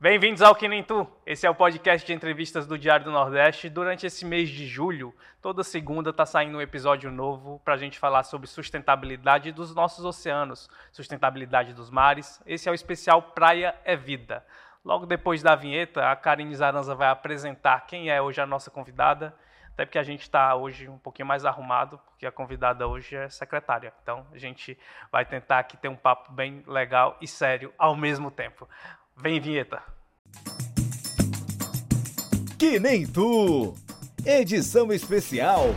Bem-vindos ao Nem Tu. Esse é o podcast de entrevistas do Diário do Nordeste. Durante esse mês de julho, toda segunda está saindo um episódio novo para a gente falar sobre sustentabilidade dos nossos oceanos, sustentabilidade dos mares. Esse é o especial Praia é Vida. Logo depois da vinheta, a Karine Zaranza vai apresentar quem é hoje a nossa convidada, até porque a gente está hoje um pouquinho mais arrumado, porque a convidada hoje é secretária. Então, a gente vai tentar aqui ter um papo bem legal e sério ao mesmo tempo. Vem, vinheta. Que nem tu. Edição especial.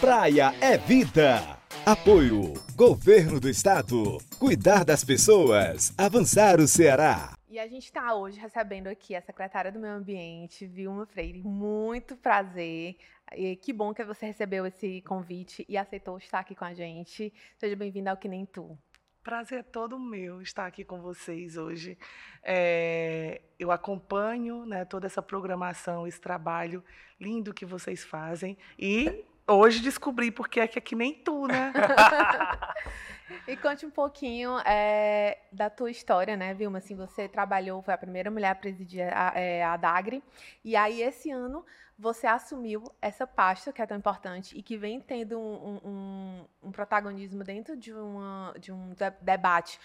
Praia é vida. Apoio. Governo do Estado. Cuidar das pessoas. Avançar o Ceará. E a gente está hoje recebendo aqui a secretária do Meio Ambiente, Vilma Freire. Muito prazer. E que bom que você recebeu esse convite e aceitou estar aqui com a gente. Seja bem-vinda ao Que Nem Tu. Prazer é todo meu estar aqui com vocês hoje. É, eu acompanho né, toda essa programação, esse trabalho lindo que vocês fazem. E hoje descobri porque é que é que nem tu, né? e conte um pouquinho é, da tua história, né, Vilma? Assim, você trabalhou, foi a primeira mulher a presidir a, é, a DAGRE. E aí, esse ano, você assumiu essa pasta que é tão importante e que vem tendo um, um, um protagonismo dentro de, uma, de um debate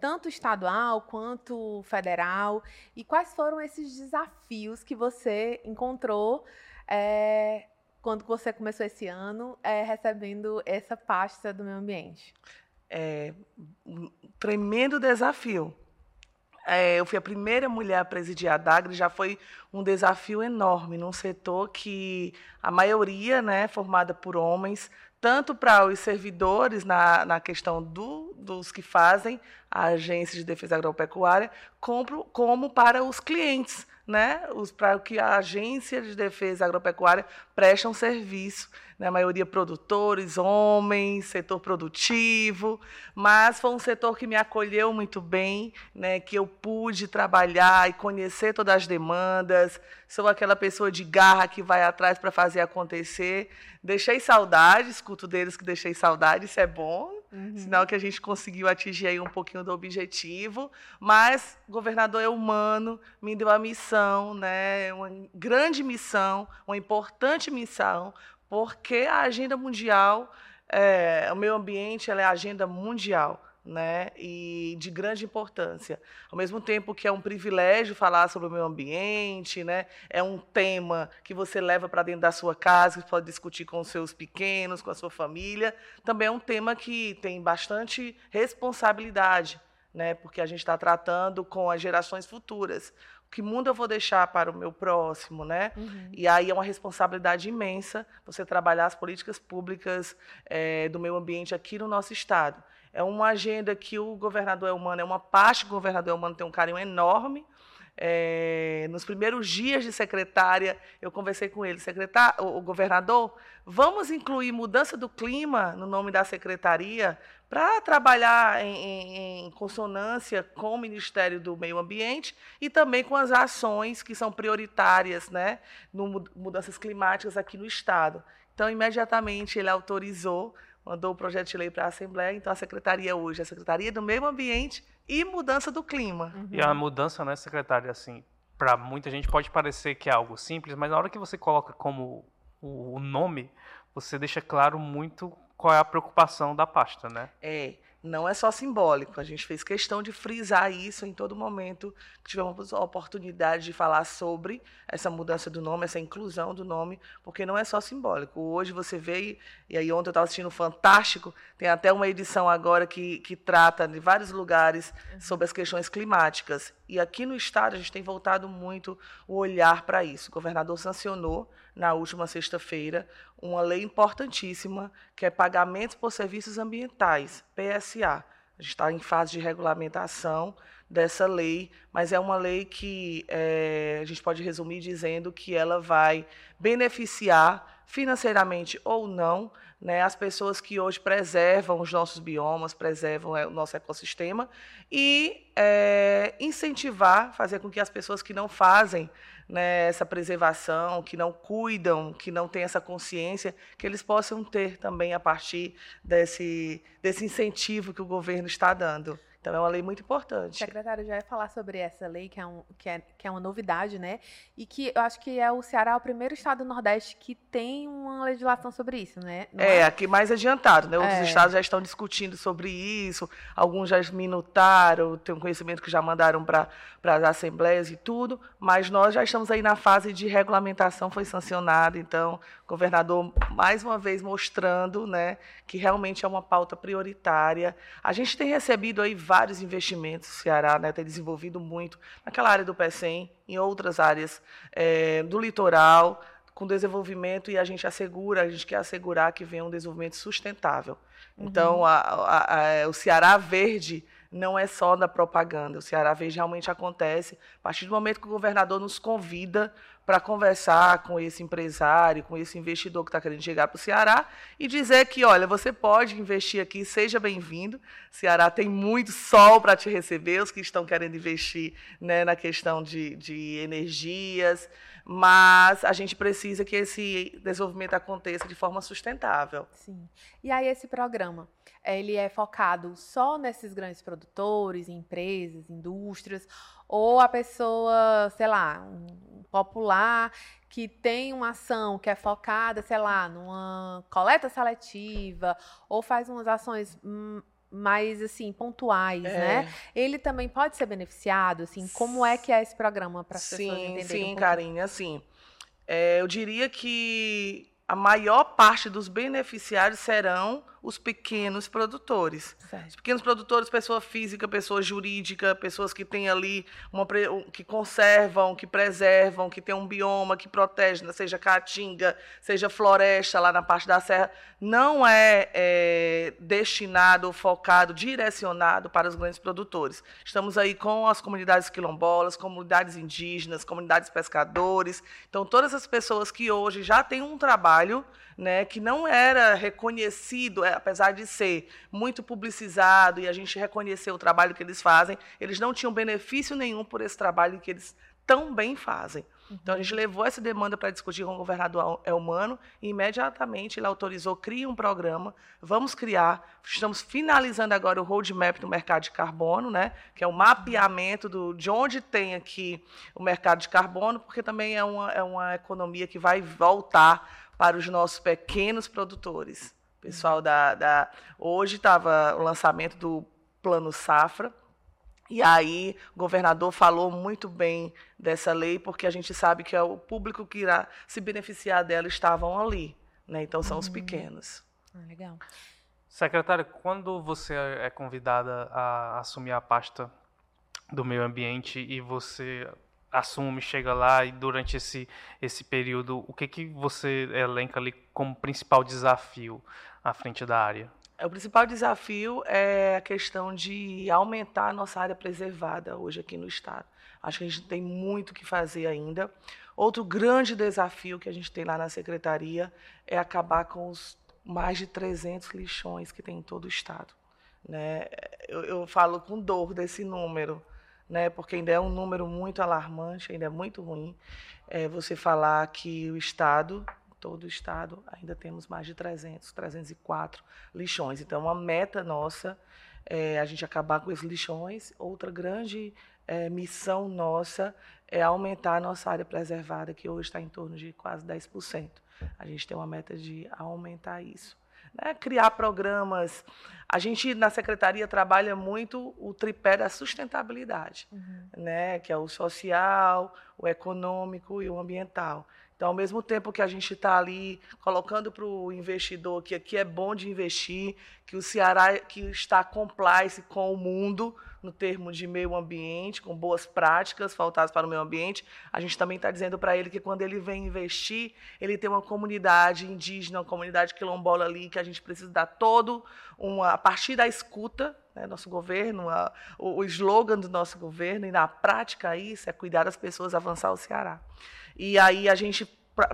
tanto estadual quanto federal. E quais foram esses desafios que você encontrou é, quando você começou esse ano é, recebendo essa pasta do meio ambiente? É um tremendo desafio. É, eu fui a primeira mulher a presidir a DAGRE, já foi um desafio enorme num setor que a maioria né, é formada por homens, tanto para os servidores na, na questão do, dos que fazem a agência de defesa agropecuária, como, como para os clientes, né, os, para que a agência de defesa agropecuária preste um serviço na maioria produtores, homens, setor produtivo, mas foi um setor que me acolheu muito bem, né, que eu pude trabalhar e conhecer todas as demandas. Sou aquela pessoa de garra que vai atrás para fazer acontecer. Deixei saudade, escuto deles que deixei saudade, isso é bom, uhum. sinal que a gente conseguiu atingir aí um pouquinho do objetivo. Mas o governador é humano, me deu a missão, né, uma grande missão, uma importante missão, porque a agenda mundial, é, o meio ambiente, ela é a agenda mundial. Né, e de grande importância. Ao mesmo tempo que é um privilégio falar sobre o meio ambiente, né, é um tema que você leva para dentro da sua casa, que pode discutir com os seus pequenos, com a sua família, também é um tema que tem bastante responsabilidade, né, porque a gente está tratando com as gerações futuras que mundo eu vou deixar para o meu próximo, né? Uhum. E aí é uma responsabilidade imensa você trabalhar as políticas públicas é, do meio ambiente aqui no nosso estado. É uma agenda que o governador Elmano, é uma parte do governador Elmano tem um carinho enorme. É, nos primeiros dias de secretária, eu conversei com ele, secretário, o, o governador, vamos incluir mudança do clima no nome da secretaria para trabalhar em, em, em, consonância com o Ministério do Meio Ambiente e também com as ações que são prioritárias né, no mudanças climáticas aqui no Estado. Então, imediatamente, ele autorizou, mandou o projeto de lei para a Assembleia. Então, a Secretaria hoje é a Secretaria do Meio Ambiente e Mudança do Clima. Uhum. E a mudança, né, secretária, assim, para muita gente pode parecer que é algo simples, mas na hora que você coloca como o nome, você deixa claro muito qual é a preocupação da pasta, né? É, não é só simbólico. A gente fez questão de frisar isso em todo momento que tivemos a oportunidade de falar sobre essa mudança do nome, essa inclusão do nome, porque não é só simbólico. Hoje você vê, e aí ontem eu estava assistindo Fantástico, tem até uma edição agora que, que trata de vários lugares uhum. sobre as questões climáticas. E aqui no Estado a gente tem voltado muito o olhar para isso. O governador sancionou na última sexta-feira uma lei importantíssima, que é pagamentos por serviços ambientais, PSA. A gente está em fase de regulamentação dessa lei, mas é uma lei que é, a gente pode resumir dizendo que ela vai beneficiar financeiramente ou não né, as pessoas que hoje preservam os nossos biomas, preservam é, o nosso ecossistema e é, incentivar, fazer com que as pessoas que não fazem né, essa preservação, que não cuidam, que não têm essa consciência, que eles possam ter também a partir desse, desse incentivo que o governo está dando. Então é uma lei muito importante. Secretário, já ia falar sobre essa lei, que é, um, que, é, que é uma novidade, né? E que eu acho que é o Ceará o primeiro estado do Nordeste que tem uma legislação sobre isso, né? Não é, é, aqui mais adiantado, né? Outros é. estados já estão discutindo sobre isso, alguns já minutaram, tem um conhecimento que já mandaram para as assembleias e tudo, mas nós já estamos aí na fase de regulamentação, foi sancionado, então governador mais uma vez mostrando né, que realmente é uma pauta prioritária. A gente tem recebido aí vários investimentos, o Ceará né, tem desenvolvido muito naquela área do PECEM, em outras áreas é, do litoral, com desenvolvimento, e a gente assegura, a gente quer assegurar que venha um desenvolvimento sustentável. Uhum. Então, a, a, a, é, o Ceará Verde não é só da propaganda. O Ceará Verde realmente acontece a partir do momento que o governador nos convida para conversar com esse empresário, com esse investidor que está querendo chegar para o Ceará e dizer que, olha, você pode investir aqui, seja bem-vindo. Ceará tem muito sol para te receber, os que estão querendo investir né, na questão de, de energias, mas a gente precisa que esse desenvolvimento aconteça de forma sustentável. Sim. E aí esse programa, ele é focado só nesses grandes produtores, empresas, indústrias, ou a pessoa, sei lá, um popular que tem uma ação que é focada, sei lá, numa coleta seletiva ou faz umas ações mais assim pontuais, é. né? Ele também pode ser beneficiado, assim. Como é que é esse programa para as pessoas entenderem? Sim, um Karine, assim, é, eu diria que a maior parte dos beneficiários serão os pequenos produtores. Certo. Os pequenos produtores, pessoa física, pessoa jurídica, pessoas que têm ali uma que conservam, que preservam, que tem um bioma que protege, né, seja caatinga, seja floresta lá na parte da serra, não é, é destinado, focado, direcionado para os grandes produtores. Estamos aí com as comunidades quilombolas, comunidades indígenas, comunidades pescadores. Então, todas as pessoas que hoje já têm um trabalho né, que não era reconhecido, é, apesar de ser muito publicizado e a gente reconhecer o trabalho que eles fazem, eles não tinham benefício nenhum por esse trabalho que eles tão bem fazem. Então a gente levou essa demanda para discutir com o governador Elmano e imediatamente ele autorizou, cria um programa, vamos criar, estamos finalizando agora o roadmap do mercado de carbono, né, que é o mapeamento do, de onde tem aqui o mercado de carbono, porque também é uma, é uma economia que vai voltar para os nossos pequenos produtores. Pessoal da, da hoje estava o lançamento do Plano Safra. E aí o governador falou muito bem dessa lei, porque a gente sabe que é o público que irá se beneficiar dela estavam ali. Né? Então são os uhum. pequenos. Ah, legal. Secretária, quando você é convidada a assumir a pasta do meio ambiente e você assume, chega lá e durante esse, esse período, o que, que você elenca ali como principal desafio à frente da área? É, o principal desafio é a questão de aumentar a nossa área preservada hoje aqui no Estado. Acho que a gente tem muito que fazer ainda. Outro grande desafio que a gente tem lá na Secretaria é acabar com os mais de 300 lixões que tem em todo o Estado. Né? Eu, eu falo com dor desse número né, porque ainda é um número muito alarmante, ainda é muito ruim é, você falar que o Estado, todo o Estado, ainda temos mais de 300, 304 lixões. Então, uma meta nossa é a gente acabar com esses lixões. Outra grande é, missão nossa é aumentar a nossa área preservada, que hoje está em torno de quase 10%. A gente tem uma meta de aumentar isso né, criar programas. A gente, na secretaria, trabalha muito o tripé da sustentabilidade, uhum. né, que é o social, o econômico e o ambiental. Então, ao mesmo tempo que a gente está ali colocando para o investidor que aqui é bom de investir, que o Ceará que está compliance com o mundo no termo de meio ambiente, com boas práticas voltadas para o meio ambiente, a gente também está dizendo para ele que quando ele vem investir, ele tem uma comunidade indígena, uma comunidade quilombola ali, que a gente precisa dar todo uma, a partir da escuta, né, nosso governo, a, o, o slogan do nosso governo, e na prática isso é cuidar das pessoas, avançar o Ceará. E aí a gente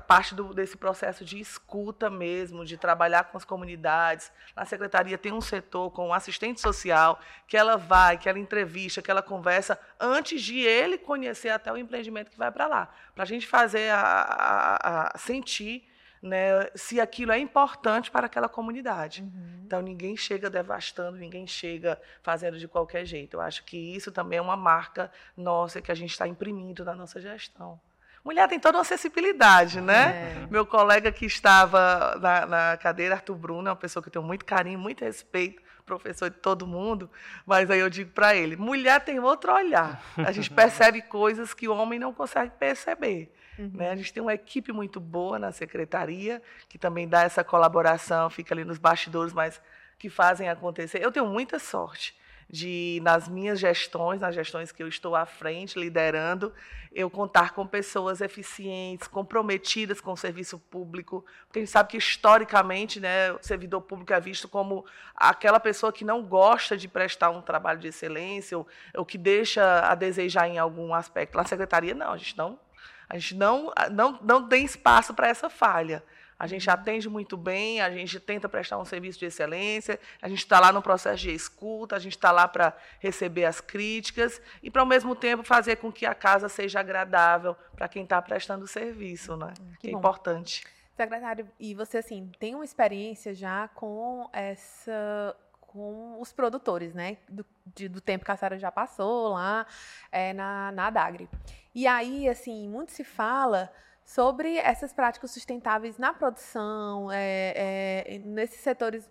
parte do, desse processo de escuta mesmo, de trabalhar com as comunidades. Na secretaria tem um setor com um assistente social que ela vai, que ela entrevista, que ela conversa antes de ele conhecer até o empreendimento que vai para lá, para a gente fazer a, a, a sentir né, se aquilo é importante para aquela comunidade. Uhum. Então ninguém chega devastando, ninguém chega fazendo de qualquer jeito. Eu acho que isso também é uma marca nossa que a gente está imprimindo na nossa gestão. Mulher tem toda uma acessibilidade, né? É. Meu colega que estava na, na cadeira, Arthur Bruno, é uma pessoa que eu tenho muito carinho, muito respeito, professor de todo mundo, mas aí eu digo para ele: mulher tem outro olhar. A gente percebe coisas que o homem não consegue perceber. Né? A gente tem uma equipe muito boa na secretaria, que também dá essa colaboração, fica ali nos bastidores, mas que fazem acontecer. Eu tenho muita sorte de, nas minhas gestões, nas gestões que eu estou à frente, liderando, eu contar com pessoas eficientes, comprometidas com o serviço público, porque a gente sabe que, historicamente, né, o servidor público é visto como aquela pessoa que não gosta de prestar um trabalho de excelência ou, ou que deixa a desejar em algum aspecto. Na secretaria, não, a gente não a gente não, não, não tem espaço para essa falha. A gente atende muito bem, a gente tenta prestar um serviço de excelência, a gente está lá no processo de escuta, a gente está lá para receber as críticas e, para, ao mesmo tempo, fazer com que a casa seja agradável para quem está prestando serviço, né? Que é bom. importante. Secretário, e você assim tem uma experiência já com essa com os produtores, né? Do, de- do tempo que a senhora já passou lá é, na, na Adagre. E aí, assim, muito se fala sobre essas práticas sustentáveis na produção, é, é, nesses setores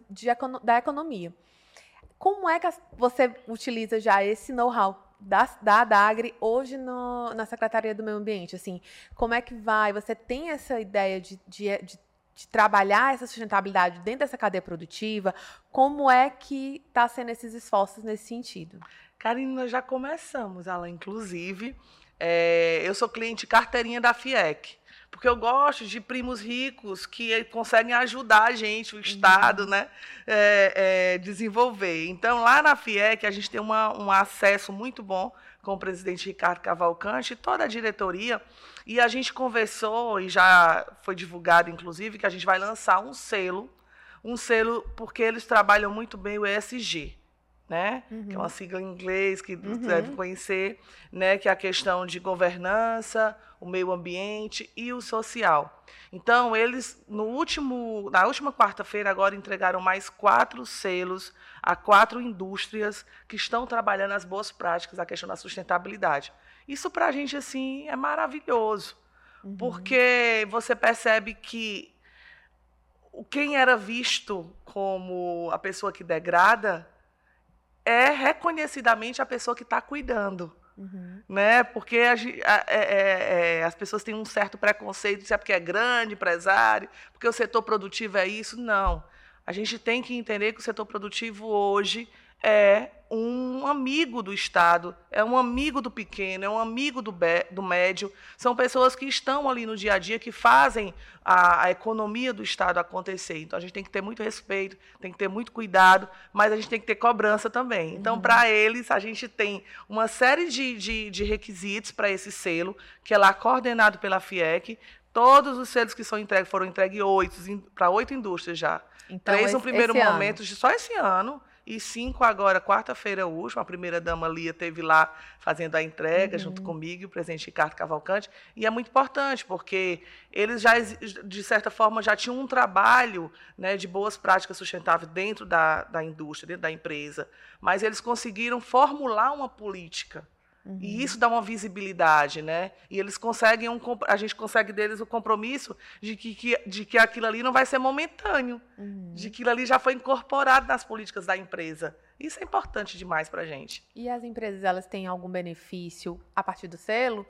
da economia. Como é que você utiliza já esse know-how da, da Adagre hoje no- na Secretaria do Meio Ambiente? Assim, como é que vai? Você tem essa ideia de, de, de- de trabalhar essa sustentabilidade dentro dessa cadeia produtiva? Como é que está sendo esses esforços nesse sentido? Karine, nós já começamos, Alan, inclusive. é, eu sou cliente carteirinha da FIEC, porque eu gosto de primos ricos que conseguem ajudar a gente, o Estado, né, é, é, desenvolver. Então, lá na FIEC, a gente tem uma, um acesso muito bom com o presidente Ricardo Cavalcante e toda a diretoria, e a gente conversou, e já foi divulgado, inclusive, que a gente vai lançar um selo, um selo porque eles trabalham muito bem o ESG, né? Que é uma sigla em inglês que você deve conhecer, né? Que é a questão de governança, o meio ambiente e o social. Então, eles, no último, na última quarta-feira, agora entregaram mais quatro selos a quatro indústrias que estão trabalhando as boas práticas, a questão da sustentabilidade. Isso, para a gente, assim, é maravilhoso, porque você percebe que quem era visto como a pessoa que degrada é reconhecidamente a pessoa que está cuidando. Né? Porque a gen- a- é- é- é, as pessoas têm um certo preconceito, se é porque é grande, empresário, porque o setor produtivo é isso. Não. A gente tem que entender que o setor produtivo hoje é um amigo do Estado, é um amigo do pequeno, é um amigo do, do médio. São pessoas que estão ali no dia a dia, que fazem a, a economia do Estado acontecer. Então, a gente tem que ter muito respeito, tem que ter muito cuidado, mas a gente tem que ter cobrança também. Então, para eles, a gente tem uma série de, de, de requisitos para esse selo, que é lá coordenado pela FIEC. Todos os selos que são entregues foram entregues para oito indústrias já. Então, Três no esse- primeiro esse ano. momento, de- só esse ano, e cinco agora, quarta-feira última. A primeira-dama Lia teve lá fazendo a entrega Uhum. junto comigo, o presidente Ricardo Cavalcante. E é muito importante, porque eles já, de certa forma, já tinham um trabalho né, de boas práticas sustentáveis dentro da, da indústria, dentro da empresa. Mas eles conseguiram formular uma política. E isso dá uma visibilidade, né? E eles conseguem um, a gente consegue deles o compromisso de que, que- de que aquilo ali não vai ser momentâneo, de que aquilo ali já foi incorporado nas políticas da empresa. Isso é importante demais para a gente. E as empresas, elas têm algum benefício a partir do selo?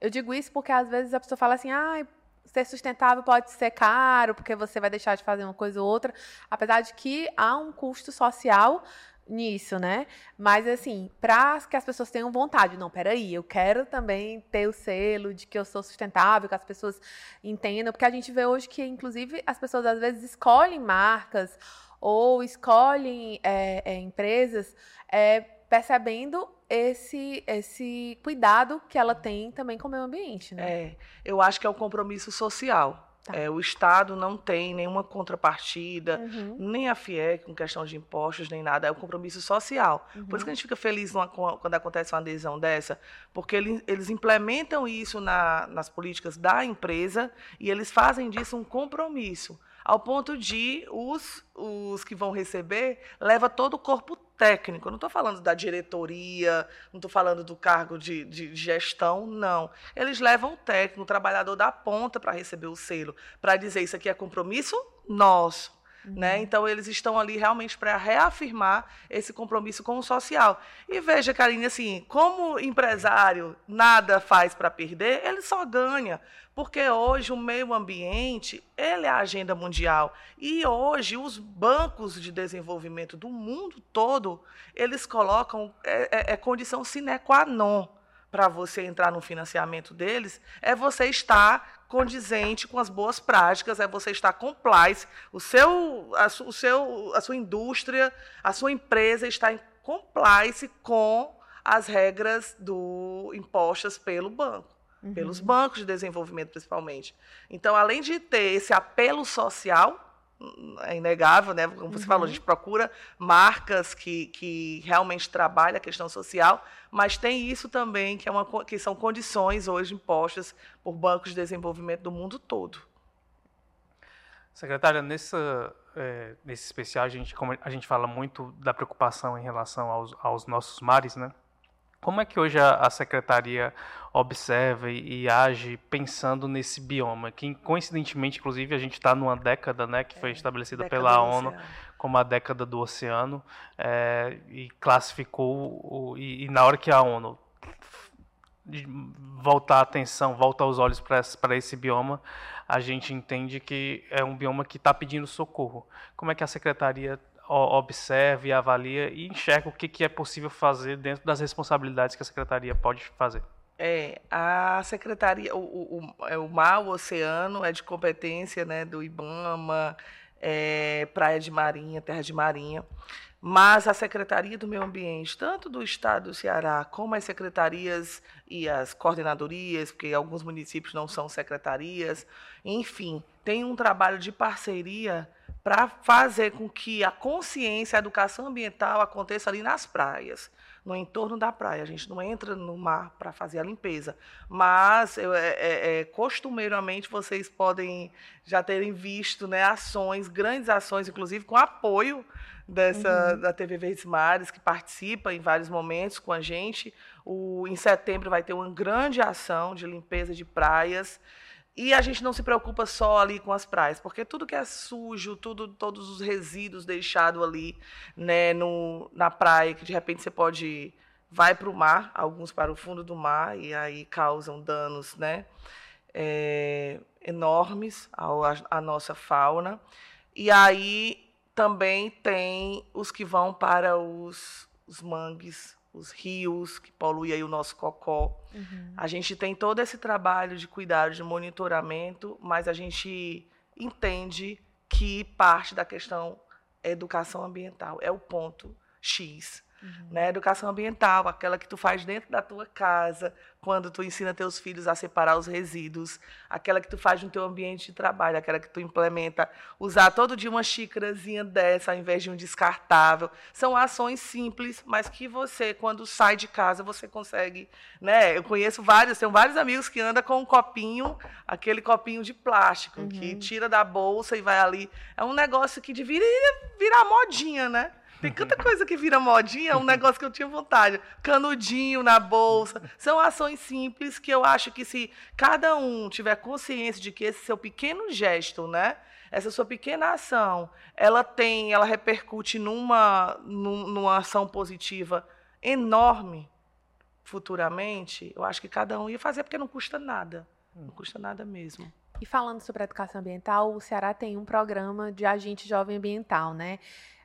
Eu digo isso porque às vezes a pessoa fala assim, ah, ser sustentável pode ser caro, porque você vai deixar de fazer uma coisa ou outra, apesar de que há um custo social nisso, né? Mas assim, para que as pessoas tenham vontade, não, peraí, eu quero também ter o selo de que eu sou sustentável, que as pessoas entendam, porque a gente vê hoje que, inclusive, as pessoas às vezes escolhem marcas ou escolhem é, é, empresas é, percebendo esse, esse cuidado que ela tem também com o meio ambiente, né? É, eu acho que é um compromisso social. Tá. É, o Estado não tem nenhuma contrapartida, uhum. nem a FIEC com questão de impostos, nem nada. É um compromisso social. Uhum. Por isso que a gente fica feliz numa, quando acontece uma adesão dessa, porque eles, eles implementam isso na, nas políticas da empresa e eles fazem disso um compromisso ao ponto de os, os que vão receber leva todo o corpo técnico. Eu não estou falando da diretoria, não estou falando do cargo de, de, gestão, não. Eles levam o técnico, o trabalhador da ponta para receber o selo, para dizer isso aqui é compromisso nosso. Né? Uhum. Então, eles estão ali realmente para reafirmar esse compromisso com o social. E veja, Karine, assim, como empresário nada faz para perder, ele só ganha. Porque hoje o meio ambiente ele é a agenda mundial. E hoje os bancos de desenvolvimento do mundo todo, eles colocam é, é, é condição sine qua non para você entrar no financiamento deles, é você estar condizente com as boas práticas, é você estar compliance, o seu, a, o seu, a sua indústria, a sua empresa está em compliance com as regras do impostas pelo banco, uhum. pelos bancos de desenvolvimento principalmente. Então, além de ter esse apelo social, é inegável, né? Como você uhum. falou, a gente procura marcas que, que realmente trabalham a questão social, mas tem isso também, que, é uma, que são condições hoje impostas por bancos de desenvolvimento do mundo todo. Secretária, nessa, é, nesse especial, a gente, como a gente fala muito da preocupação em relação aos, aos nossos mares, né? Como é que hoje a, a secretaria observa e, e, age pensando nesse bioma? Que coincidentemente, inclusive, a gente está numa década, né, que foi é, estabelecida pela ONU como a década do oceano é, e classificou o, e, e, na hora que a ONU voltar a atenção, volta os olhos para esse bioma, a gente entende que é um bioma que está pedindo socorro. Como é que a secretaria observa e avalia e enxerga o que, que é possível fazer dentro das responsabilidades que a secretaria pode fazer. É, a secretaria, o, o, é o mar, o oceano é de competência né, do IBAMA, é, Praia de Marinha, Terra de Marinha, mas a Secretaria do Meio Ambiente, tanto do Estado do Ceará, como as secretarias e as coordenadorias, porque alguns municípios não são secretarias, enfim, tem um trabalho de parceria para fazer com que a consciência, a educação ambiental aconteça ali nas praias, no entorno da praia. A gente não entra no mar para fazer a limpeza, mas é, é, é, costumeiramente vocês podem já terem visto né, ações, grandes ações, inclusive com apoio dessa uhum. da TV Verdes Mares, que participa em vários momentos com a gente. O, em setembro vai ter uma grande ação de limpeza de praias. E a gente não se preocupa só ali com as praias, porque tudo que é sujo, tudo, todos os resíduos deixados ali né, no, na praia, que de repente você pode vai para o mar, alguns para o fundo do mar, e aí causam danos né, é, enormes à, nossa fauna. E aí também tem os que vão para os, os mangues, os rios, que poluem aí o nosso cocó. Uhum. A gente tem todo esse trabalho de cuidado, de monitoramento, mas a gente entende que parte da questão é educação ambiental, é o ponto X. Uhum. Né? Educação ambiental, aquela que tu faz dentro da tua casa, quando tu ensina teus filhos a separar os resíduos, aquela que tu faz no teu ambiente de trabalho, aquela que tu implementa, usar todo dia uma xícarazinha dessa ao invés de um descartável. São ações simples, mas que você, quando sai de casa, você consegue. Né? Eu conheço vários, tenho vários amigos que andam com um copinho, aquele copinho de plástico, uhum. que tira da bolsa e vai ali. É um negócio que deveria virar modinha, né? Tem tanta coisa que vira modinha, um negócio que eu tinha vontade. Canudinho na bolsa. São ações simples que eu acho que se cada um tiver consciência de que esse seu pequeno gesto, né? Essa sua pequena ação, ela tem, ela repercute numa, numa ação positiva enorme futuramente, eu acho que cada um ia fazer porque não custa nada. Não custa nada mesmo. E falando sobre educação ambiental, o Ceará tem um programa de agente jovem ambiental, né?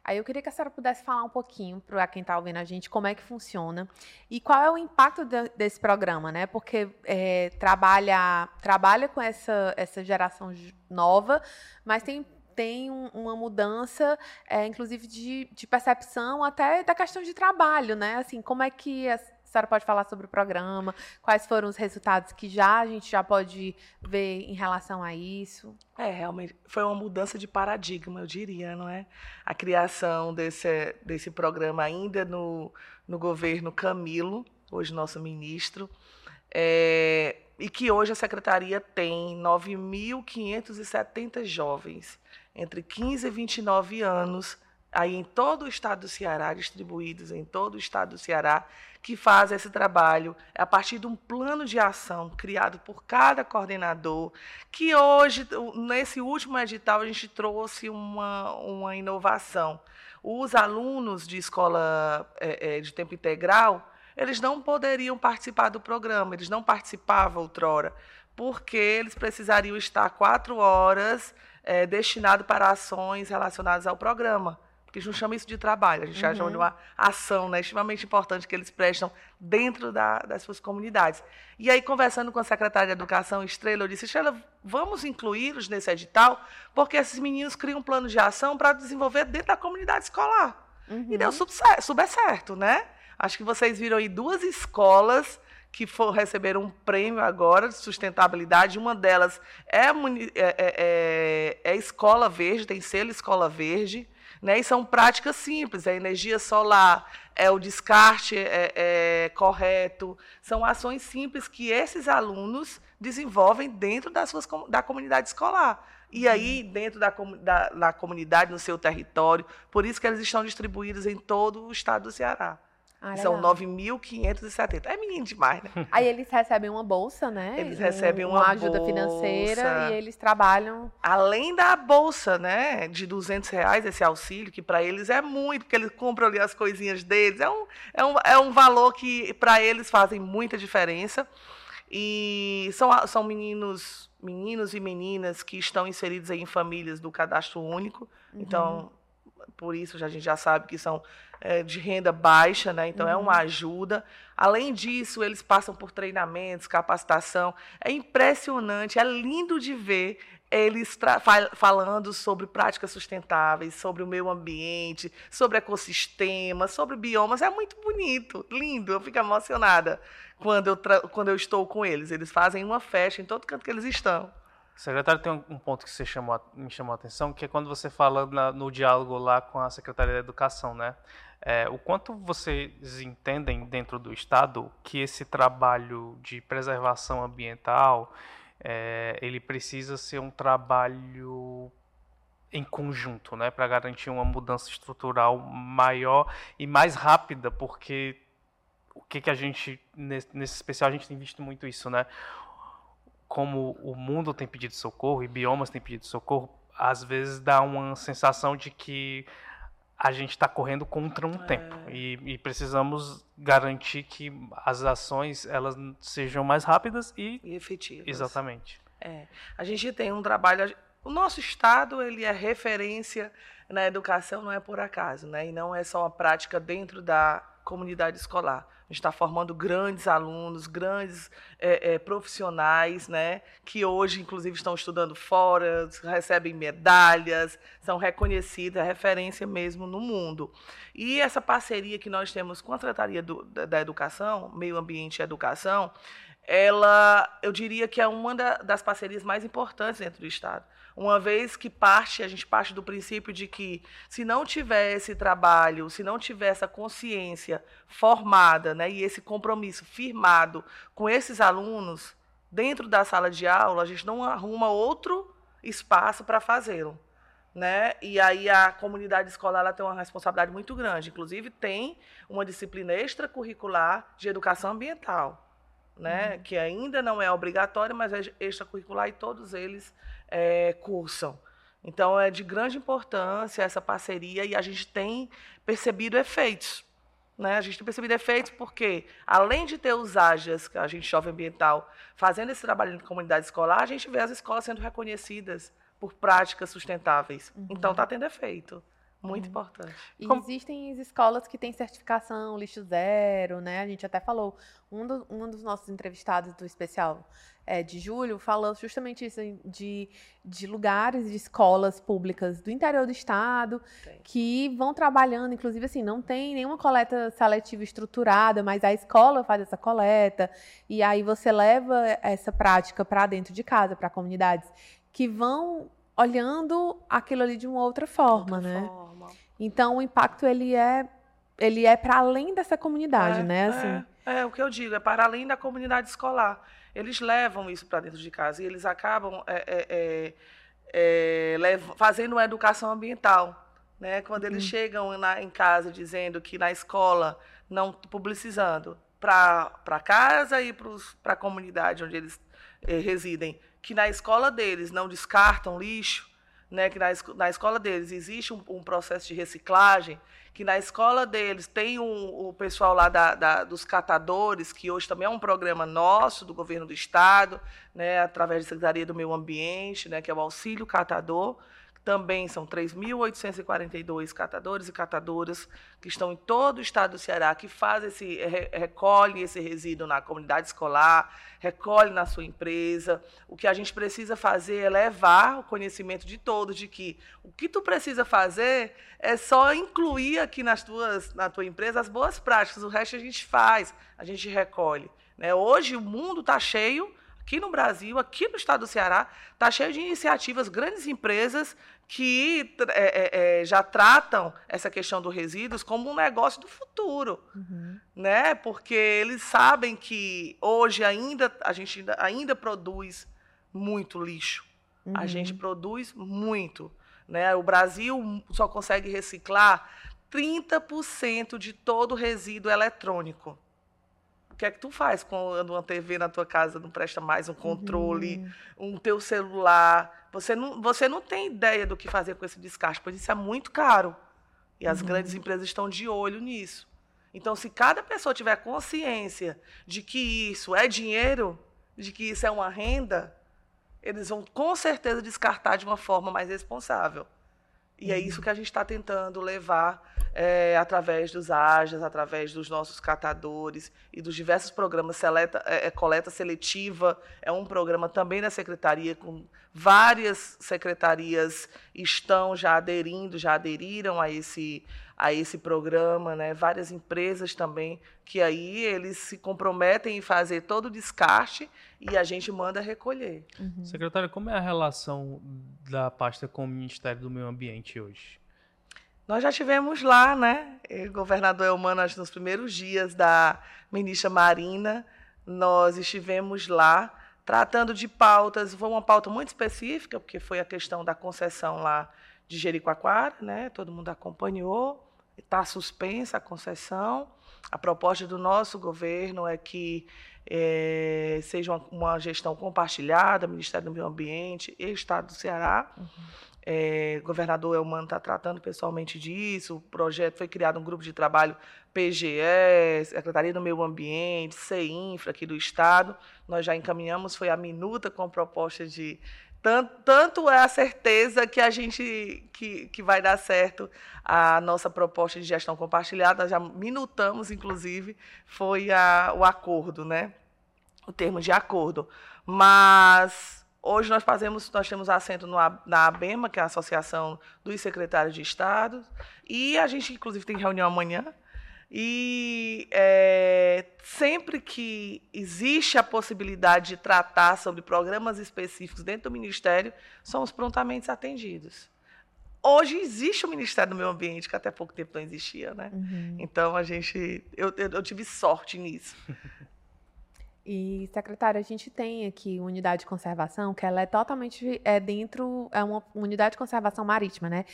Aí eu queria que a senhora pudesse falar um pouquinho para quem está ouvindo a gente como é que funciona e qual é o impacto de, desse programa, né? Porque é, trabalha, trabalha com essa, essa geração nova, mas tem tem um, uma mudança, é, inclusive de, de, percepção até da questão de trabalho, né? Assim, como é que senhora pode falar sobre o programa? Quais foram os resultados que já a gente já pode ver em relação a isso? É, realmente foi uma mudança de paradigma, eu diria, não é? A criação desse, desse programa ainda no, no governo Camilo, hoje nosso ministro, é, e que hoje a secretaria tem 9.570 jovens entre 15 e 29 anos aí em todo o estado do Ceará, distribuídos em todo o estado do Ceará, que fazem esse trabalho é a partir de um plano de ação criado por cada coordenador, que hoje, nesse último edital, a gente trouxe uma, uma inovação. Os alunos de escola é, é, de tempo integral, eles não poderiam participar do programa, eles não participavam outrora, porque eles precisariam estar quatro horas é, para ações relacionadas ao programa porque a gente não chama isso de trabalho, a gente uhum. chama de uma ação né, extremamente importante que eles prestam dentro da, das suas comunidades. E aí, conversando com a secretária de Educação, Estrela, eu disse, Estrela, vamos incluí-los nesse edital, porque esses meninos criam um plano de ação para desenvolver dentro da comunidade escolar. Uhum. E deu super certo, né? Acho que vocês viram aí duas escolas que for, receberam um prêmio agora de sustentabilidade. Uma delas é, é, é, é, é Escola Verde, tem selo Escola Verde. Né? E são práticas simples, é energia solar, é o descarte é, é, correto, são ações simples que esses alunos desenvolvem dentro das suas, da comunidade escolar. E aí, dentro da, da, da comunidade, no seu território, por isso que eles estão distribuídos em todo o estado do Ceará. Ah, São 9.570. É menino demais, né? Aí eles recebem uma bolsa, né? Eles recebem uma, uma ajuda bolsa. financeira e eles trabalham. Além da bolsa, né? De 200 reais, esse auxílio, que para eles é muito, porque eles compram ali as coisinhas deles. É um, é um, é um valor que para eles fazem muita diferença. E são, são meninos, meninos e meninas que estão inseridos em famílias do cadastro único. Uhum. Por isso a gente já sabe que são é, de renda baixa, né? Então uhum. é uma uhum. ajuda. Além disso, eles passam por treinamentos, capacitação. É impressionante, é lindo de ver eles falando sobre práticas sustentáveis, sobre o meio ambiente, sobre ecossistemas, sobre biomas. É muito bonito, lindo. Eu fico emocionada quando eu, quando eu estou com eles. Eles fazem uma festa em todo canto que eles estão. Secretário, tem um, ponto que você chamou, me chamou a atenção, que é quando você fala na, no diálogo lá com a Secretaria da Educação, né? É, o quanto vocês entendem dentro do Estado que esse trabalho de preservação ambiental é, ele precisa ser um trabalho em conjunto, né, para garantir uma mudança estrutural maior e mais rápida, porque o que, que a gente nesse, especial a gente tem visto muito isso, né? Como o mundo tem pedido socorro e biomas têm pedido socorro, às vezes dá uma sensação de que a gente está correndo contra um é. tempo e, e, precisamos garantir que as ações elas sejam mais rápidas e, e efetivas. Exatamente. É. A gente tem um trabalho. O nosso estado ele é referência na educação, não é por acaso, né? E não é só uma prática dentro da comunidade escolar. Gente está formando grandes alunos, grandes é, é, profissionais, né, que hoje, inclusive, estão estudando fora, recebem medalhas, são reconhecidos, é referência mesmo no mundo. E essa parceria que nós temos com a Secretaria da Educação, Meio Ambiente e Educação, ela, eu diria que é uma da, das parcerias mais importantes dentro do Estado. Uma vez que parte, a gente parte do princípio de que se não tiver esse trabalho, se não tiver essa consciência formada, né, e esse compromisso firmado com esses alunos dentro da sala de aula, a gente não arruma outro espaço para fazê-lo. Né? E aí a comunidade escolar tem uma responsabilidade muito grande. Inclusive, tem uma disciplina extracurricular de educação ambiental né, uhum. que ainda não é obrigatório, mas é extracurricular e todos eles é, cursam. Então, é de grande importância essa parceria e a gente tem percebido efeitos. Né? A gente tem percebido efeitos porque, além de ter os que a gente jovem ambiental, fazendo esse trabalho em comunidade escolar, a gente vê as escolas sendo reconhecidas por práticas sustentáveis. Uhum. Então, está tendo efeito. Muito importante. E Como... existem escolas que têm certificação lixo zero, né? A gente até falou, um, do, um dos nossos entrevistados do especial é, de julho falou justamente isso, de, de lugares, de escolas públicas do interior do estado tem. que vão trabalhando, inclusive assim, não tem nenhuma coleta seletiva estruturada, mas a escola faz essa coleta, e aí você leva essa prática para dentro de casa, para comunidades que vão olhando aquilo ali de uma outra forma, outra né? Forma. Então o impacto ele é ele é para além dessa comunidade, é, né? Assim. É, é, o que eu digo, é para além da comunidade escolar. Eles levam isso para dentro de casa e eles acabam é, é, é, é fazendo uma educação ambiental. Né? Quando eles uhum. chegam na, em casa dizendo que na escola, não publicizando para casa e para a comunidade onde eles eh, residem, que na escola deles não descartam lixo, né, que na, na escola deles existe um, um, processo de reciclagem, que na escola deles tem um, o pessoal lá da, da, dos catadores, que hoje também é um programa nosso, do governo do Estado, né, através da Secretaria do Meio Ambiente, né, que é o Auxílio Catador, também são 3.842 catadores e catadoras que estão em todo o estado do Ceará, que faz esse, recolhe esse resíduo na comunidade escolar, recolhe na sua empresa. O que a gente precisa fazer é levar o conhecimento de todos de que o que tu precisa fazer é só incluir aqui nas tuas, na tua empresa as boas práticas, o resto a gente faz, a gente recolhe. Né? Hoje o mundo está cheio aqui no Brasil, aqui no estado do Ceará, está cheio de iniciativas, grandes empresas que é, é, é, já tratam essa questão dos resíduos como um negócio do futuro, uhum. né? Porque eles sabem que hoje ainda a gente ainda, ainda produz muito lixo. Uhum. A gente produz muito, né? O Brasil só consegue reciclar 30% de todo o resíduo eletrônico. O que é que tu faz quando uma TV na tua casa não presta mais um controle, uhum. um teu celular? Você não, você não tem ideia do que fazer com esse descarte, pois isso é muito caro. E as uhum. grandes empresas estão de olho nisso. Então, se cada pessoa tiver consciência de que isso é dinheiro, de que isso é uma renda, eles vão com certeza descartar de uma forma mais responsável. E é isso uhum. que a gente está tentando levar é, através dos AJAs, através dos nossos catadores e dos diversos programas. Seleta, é, é, coleta seletiva é um programa também da secretaria, com várias secretarias estão já aderindo, já aderiram a esse, a esse programa, né? várias empresas também, que aí eles se comprometem em fazer todo o descarte e a gente manda recolher. Uhum. Secretária, como é a relação da pasta com o Ministério do Meio Ambiente hoje? Nós já tivemos lá, né? O governador Elmano, nos primeiros dias da ministra Marina, nós estivemos lá tratando de pautas. Foi uma pauta muito específica, porque foi a questão da concessão lá de Jericoacoara, né? Todo mundo acompanhou. Está suspensa a concessão. A proposta do nosso governo é que é, seja uma, uma, gestão compartilhada, Ministério do Meio Ambiente e Estado do Ceará. Uhum. É, o governador Elmano está tratando pessoalmente disso. O projeto foi criado um grupo de trabalho PGE, Secretaria do Meio Ambiente, CEINFRA aqui do Estado. Nós já encaminhamos, foi a minuta com proposta de. Tanto, tanto é a certeza que a gente que, que vai dar certo a nossa proposta de gestão compartilhada, já minutamos, inclusive, foi a, o acordo, né? O termo de acordo. Mas Hoje nós fazemos, nós temos assento no, na ABEMA, que é a Associação dos Secretários de Estado, e a gente, inclusive, tem reunião amanhã. E é, sempre que existe a possibilidade de tratar sobre programas específicos dentro do Ministério, somos prontamente atendidos. Hoje existe o Ministério do Meio Ambiente, que até pouco tempo não existia, né? Uhum. Então a gente. Eu, eu, eu tive sorte nisso. E, secretária, a gente tem aqui uma unidade de conservação que ela é totalmente é dentro, é uma unidade de conservação marítima, né?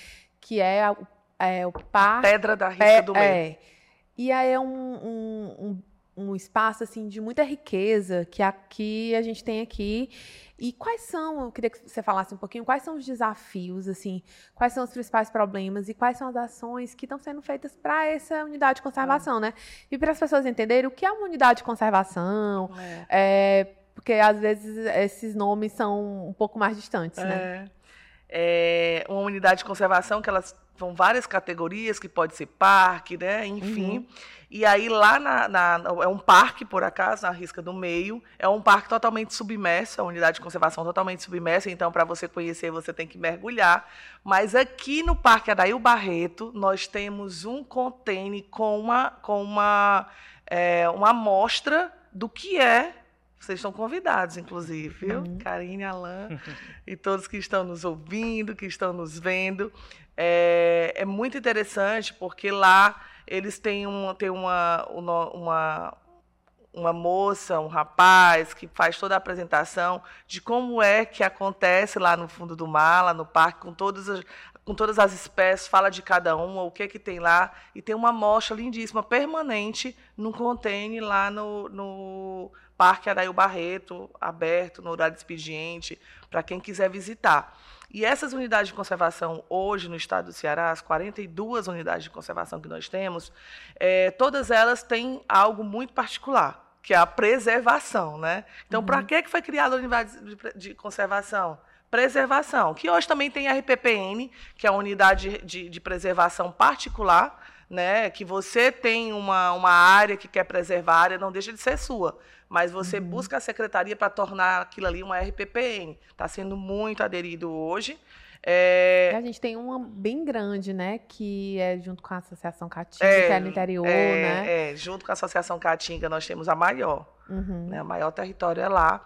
Que é, a, é o par... Pedra da risca é, do meio. É. E aí é um, um, um, espaço, assim, de muita riqueza que aqui a gente tem aqui e quais são, eu queria que você falasse um pouquinho, quais são os desafios, assim, quais são os principais problemas e quais são as ações que estão sendo feitas para essa unidade de conservação, é. né? E para as pessoas entenderem o que é uma unidade de conservação, é. É, porque às vezes esses nomes são um pouco mais distantes, né? É. é uma unidade de conservação que elas são várias categorias, que pode ser parque, né? Enfim. Uhum. E aí lá na, na, é um parque, por acaso, na risca do meio. É um parque totalmente submerso, a unidade de conservação totalmente submersa. Então, para você conhecer, você tem que mergulhar. Mas aqui no Parque Adail Barreto, nós temos um container com uma, com uma, é, uma amostra do que é vocês estão convidados, inclusive, viu? Uhum. Karine, Alain e todos que estão nos ouvindo, que estão nos vendo. É, é muito interessante porque lá eles têm, um, têm uma, uma, uma moça, um rapaz que faz toda a apresentação de como é que acontece lá no fundo do mar, lá no parque, com todas as, com todas as espécies, fala de cada uma, o que que tem lá, e tem uma amostra lindíssima, permanente, num container lá no, no Parque Arail Barreto, aberto no horário de expediente, para quem quiser visitar. E essas unidades de conservação, hoje no estado do Ceará, as 42 unidades de conservação que nós temos, é, todas elas têm algo muito particular, que é a preservação. Né? Então, uhum. para que foi criada a unidade de, de conservação? Preservação, que hoje também tem a RPPN, que é a unidade de, de preservação particular, né, que você tem uma, uma área que quer preservar, a área não deixa de ser sua, mas você uhum. busca a secretaria para tornar aquilo ali uma RPPN. Está sendo muito aderido hoje. É... A gente tem uma bem grande, né? Que é junto com a Associação Caatinga, é, que é no interior, é, né? É, junto com a Associação Caatinga nós temos a maior. Uhum. Né, o maior território é lá.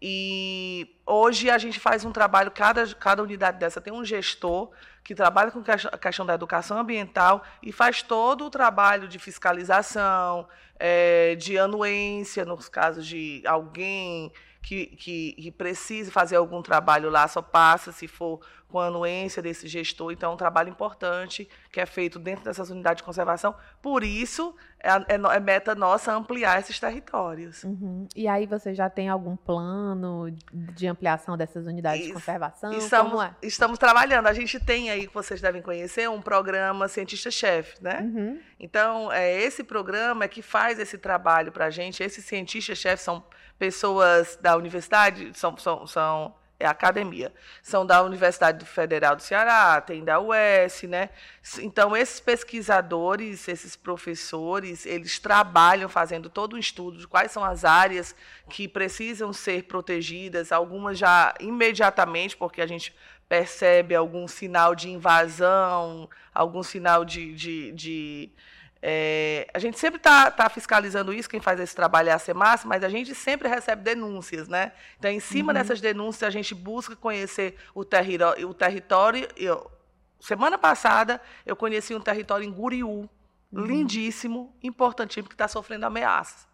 E hoje a gente faz um trabalho, cada, cada unidade dessa tem um gestor que trabalha com a questão da educação ambiental e faz todo o trabalho de fiscalização, é, de anuência, nos casos de alguém que, que, que, precise fazer algum trabalho lá, só passa se for com a anuência desse gestor. Então, é um trabalho importante que é feito dentro dessas unidades de conservação. Por isso, é, é, é meta nossa ampliar esses territórios. Uhum. E aí, você já tem algum plano de ampliação dessas unidades de conservação? Estamos, é? estamos trabalhando. A gente tem aí, que vocês devem conhecer, um programa Cientista-Chefe, né? Uhum. Então, é, esse programa é que faz esse trabalho para a gente. Esses cientistas-chefes são pessoas da universidade, são, são, são é academia. São da Universidade Federal do Ceará, tem da UES, né? Então, esses pesquisadores, esses professores, eles trabalham fazendo todo um estudo de quais são as áreas que precisam ser protegidas, algumas já imediatamente, porque a gente percebe algum sinal de invasão, algum sinal de, de, de é, a gente sempre está tá fiscalizando isso, quem faz esse trabalho é a CEMAS, mas a gente sempre recebe denúncias, né? Então, em cima uhum. dessas denúncias, a gente busca conhecer o, o território. Eu, semana passada, eu conheci um território em Guriú, uhum. lindíssimo, importantíssimo, que está sofrendo ameaças.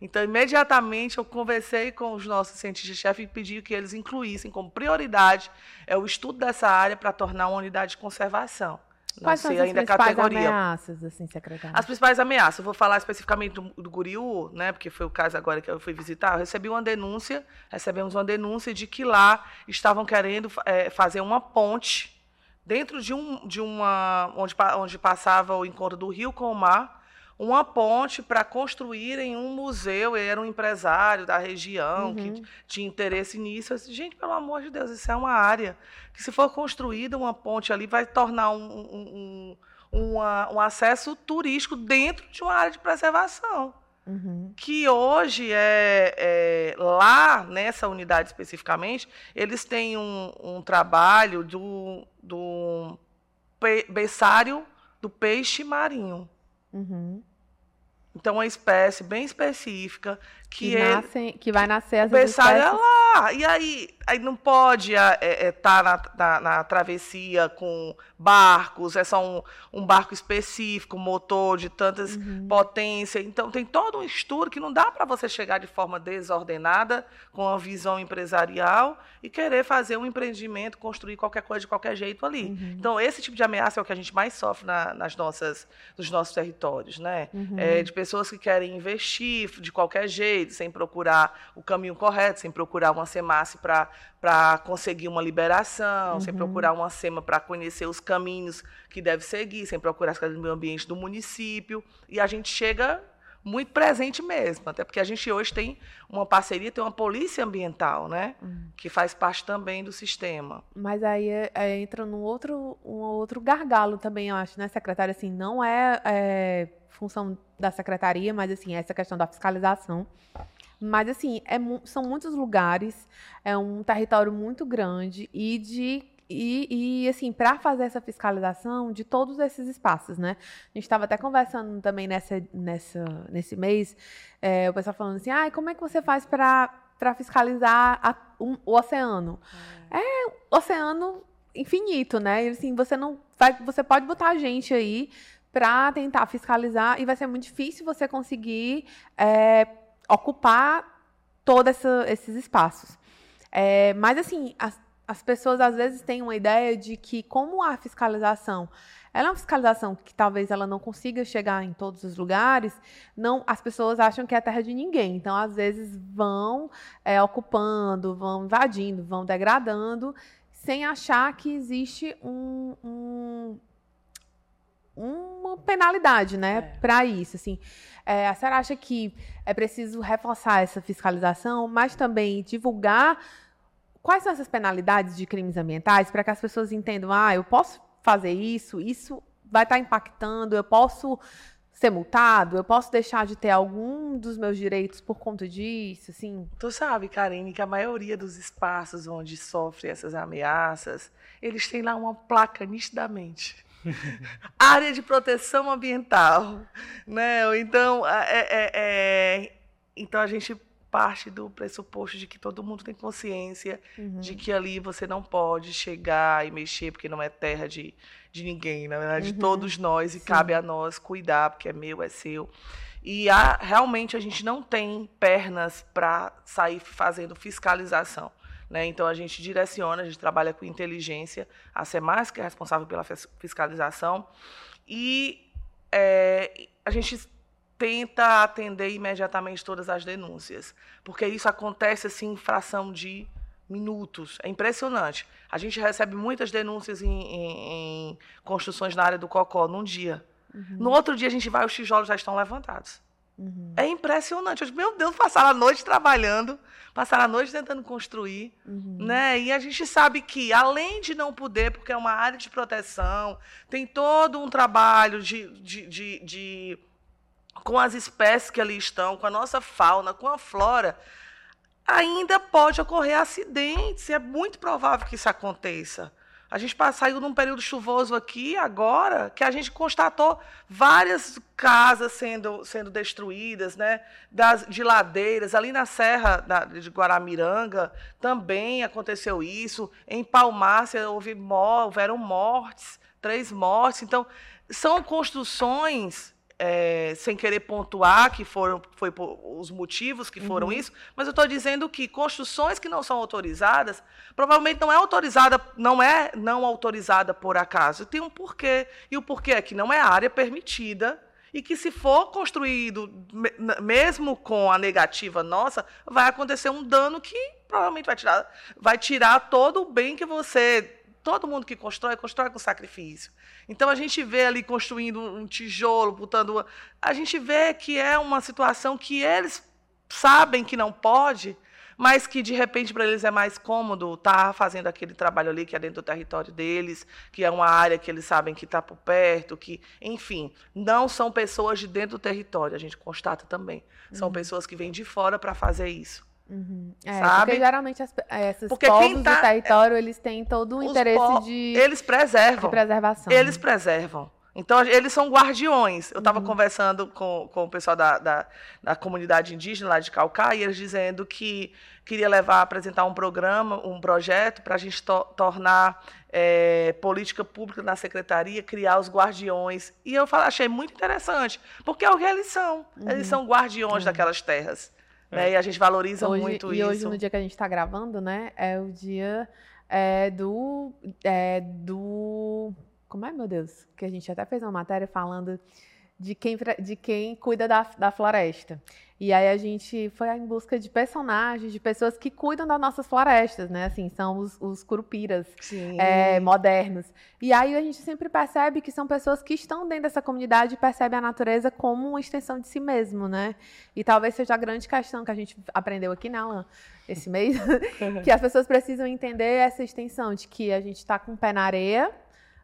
Então, imediatamente, eu conversei com os nossos cientistas-chefe e pedi que eles incluíssem como prioridade é, o estudo dessa área para tornar uma unidade de conservação. Quais são as ainda principais categoria. ameaças, assim, secretário? As principais ameaças, eu vou falar especificamente do, do Guriú, né, porque foi o caso agora que eu fui visitar, eu recebi uma denúncia, recebemos uma denúncia de que lá estavam querendo é, fazer uma ponte dentro de, um, de uma, onde, onde passava o encontro do rio com o mar, uma ponte para construírem um museu. Ele era um empresário da região uhum. que tinha interesse nisso. Eu disse, gente, pelo amor de Deus, isso é uma área que, se for construída uma ponte ali, vai tornar um, um, um, um acesso turístico dentro de uma área de preservação. Uhum. Que hoje é, é, lá nessa unidade especificamente, eles têm um, um trabalho do, do berçário do peixe marinho. Uhum. Então, uma espécie bem específica que, que, nascem, que vai nascer as. É lá. E aí, aí não pode estar é, é, tá na, na, na, travessia com barcos, é só um, um barco específico, motor de tantas uhum. potências. Então, tem todo um estudo que não dá para você chegar de forma desordenada, com a visão empresarial, e querer fazer um empreendimento, construir qualquer coisa de qualquer jeito ali. Uhum. Então, esse tipo de ameaça é o que a gente mais sofre na, nas nossas, nos nossos territórios. Né? Uhum. É, de pessoas que querem investir de qualquer jeito, sem procurar o caminho correto, sem procurar uma SEMAS para conseguir uma liberação, uhum. sem procurar uma SEMA para conhecer os caminhos que deve seguir, sem procurar as casas do meio ambiente do município. E a gente chega muito presente mesmo, até porque a gente hoje tem uma parceria, tem uma polícia ambiental, né, uhum. que faz parte também do sistema. Mas aí é, é, entra num outro, um outro gargalo também, eu acho, né, secretária, assim, não é, é função da secretaria, mas assim, essa questão da fiscalização. Mas assim, é, são muitos lugares, é um território muito grande e de e, e, assim, para fazer essa fiscalização de todos esses espaços, né? A gente estava até conversando também nessa, nessa, nesse mês, é, o pessoal falando assim, ah, como é que você faz para fiscalizar a, um, o oceano? É. é oceano infinito, né? Assim, você não vai, você pode botar a gente aí para tentar fiscalizar e vai ser muito difícil você conseguir é, ocupar todos esses espaços. É, mas assim, as, as pessoas às vezes têm uma ideia de que como a fiscalização ela é uma fiscalização que talvez ela não consiga chegar em todos os lugares, não, as pessoas acham que é terra de ninguém. Então, às vezes, vão é, ocupando, vão invadindo, vão degradando, sem achar que existe um, um uma penalidade, né, é. para isso, assim. É, a senhora acha que é preciso reforçar essa fiscalização, mas também divulgar quais são essas penalidades de crimes ambientais para que as pessoas entendam, ah, eu posso fazer isso, isso vai estar tá impactando, eu posso ser multado, eu posso deixar de ter algum dos meus direitos por conta disso, assim? Tu sabe, Karine, que a maioria dos espaços onde sofre essas ameaças, eles têm lá uma placa nitidamente. área de proteção ambiental, né? Então, é, é, é, então a gente parte do pressuposto de que todo mundo tem consciência uhum. de que ali você não pode chegar e mexer porque não é terra de, de ninguém, na verdade, uhum. de todos nós e Sim. cabe a nós cuidar porque é meu, é seu. E há, realmente a gente não tem pernas para sair fazendo fiscalização. Né? Então a gente direciona, a gente trabalha com inteligência, a SEMAS, que é responsável pela fiscalização, e é, a gente tenta atender imediatamente todas as denúncias, porque isso acontece assim em fração de minutos. É impressionante. A gente recebe muitas denúncias em, em, em construções na área do Cocó num dia. Uhum. No outro dia a gente vai, os tijolos já estão levantados. Uhum. É impressionante. Eu, meu Deus, passaram a noite trabalhando, passaram a noite tentando construir. Uhum. Né? E a gente sabe que, além de não poder, porque é uma área de proteção, tem todo um trabalho de, de, de, de com as espécies que ali estão, com a nossa fauna, com a flora, ainda pode ocorrer acidentes. É muito provável que isso aconteça. A gente saiu num período chuvoso aqui agora, que a gente constatou várias casas sendo, sendo destruídas, né? Das, de ladeiras. Ali na Serra da, de Guaramiranga também aconteceu isso. Em Palmácia houve, houveram mortes, três mortes. Então, são construções é, sem querer pontuar que foram foi os motivos que foram uhum. isso, mas eu estou dizendo que construções que não são autorizadas provavelmente não é autorizada, não é não autorizada por acaso. Tem um porquê e o porquê é que não é área permitida e que se for construído mesmo com a negativa nossa, vai acontecer um dano que provavelmente vai tirar vai tirar todo o bem que você todo mundo que constrói, constrói com sacrifício. Então a gente vê ali construindo um tijolo, botando. A gente vê que é uma situação que eles sabem que não pode, mas que de repente para eles é mais cômodo estar tá fazendo aquele trabalho ali que é dentro do território deles, que é uma área que eles sabem que está por perto, que, enfim, não são pessoas de dentro do território, a gente constata também. São uhum. pessoas que vêm de fora para fazer isso. Uhum. É, sabe? Porque geralmente as, é, esses porque povos tá, do território, eles têm todo o interesse de... Eles preservam. De preservação. Eles preservam. Então, eles são guardiões. Eu estava uhum. conversando com, com o pessoal da, da, da, comunidade indígena lá de Calcá, e eles dizendo que queria levar, apresentar um programa, um projeto para a gente to tornar é, política pública na secretaria, criar os guardiões. E eu falei, achei muito interessante, porque é o que eles são. Uhum. Eles são guardiões uhum. daquelas terras. Né? E a gente valoriza hoje, muito e isso. E hoje, no dia que a gente está gravando, né, é o dia é, do, é, do. Como é, meu Deus? Que a gente até fez uma matéria falando de quem, de quem cuida da, da floresta. E aí a gente foi em busca de personagens, de pessoas que cuidam das nossas florestas, né? Assim, são os, os curupiras é, modernos. E aí a gente sempre percebe que são pessoas que estão dentro dessa comunidade e percebem a natureza como uma extensão de si mesmo, né? E talvez seja a grande questão que a gente aprendeu aqui, né, Alan? Esse mês, que as pessoas precisam entender essa extensão de que a gente está com o pé na areia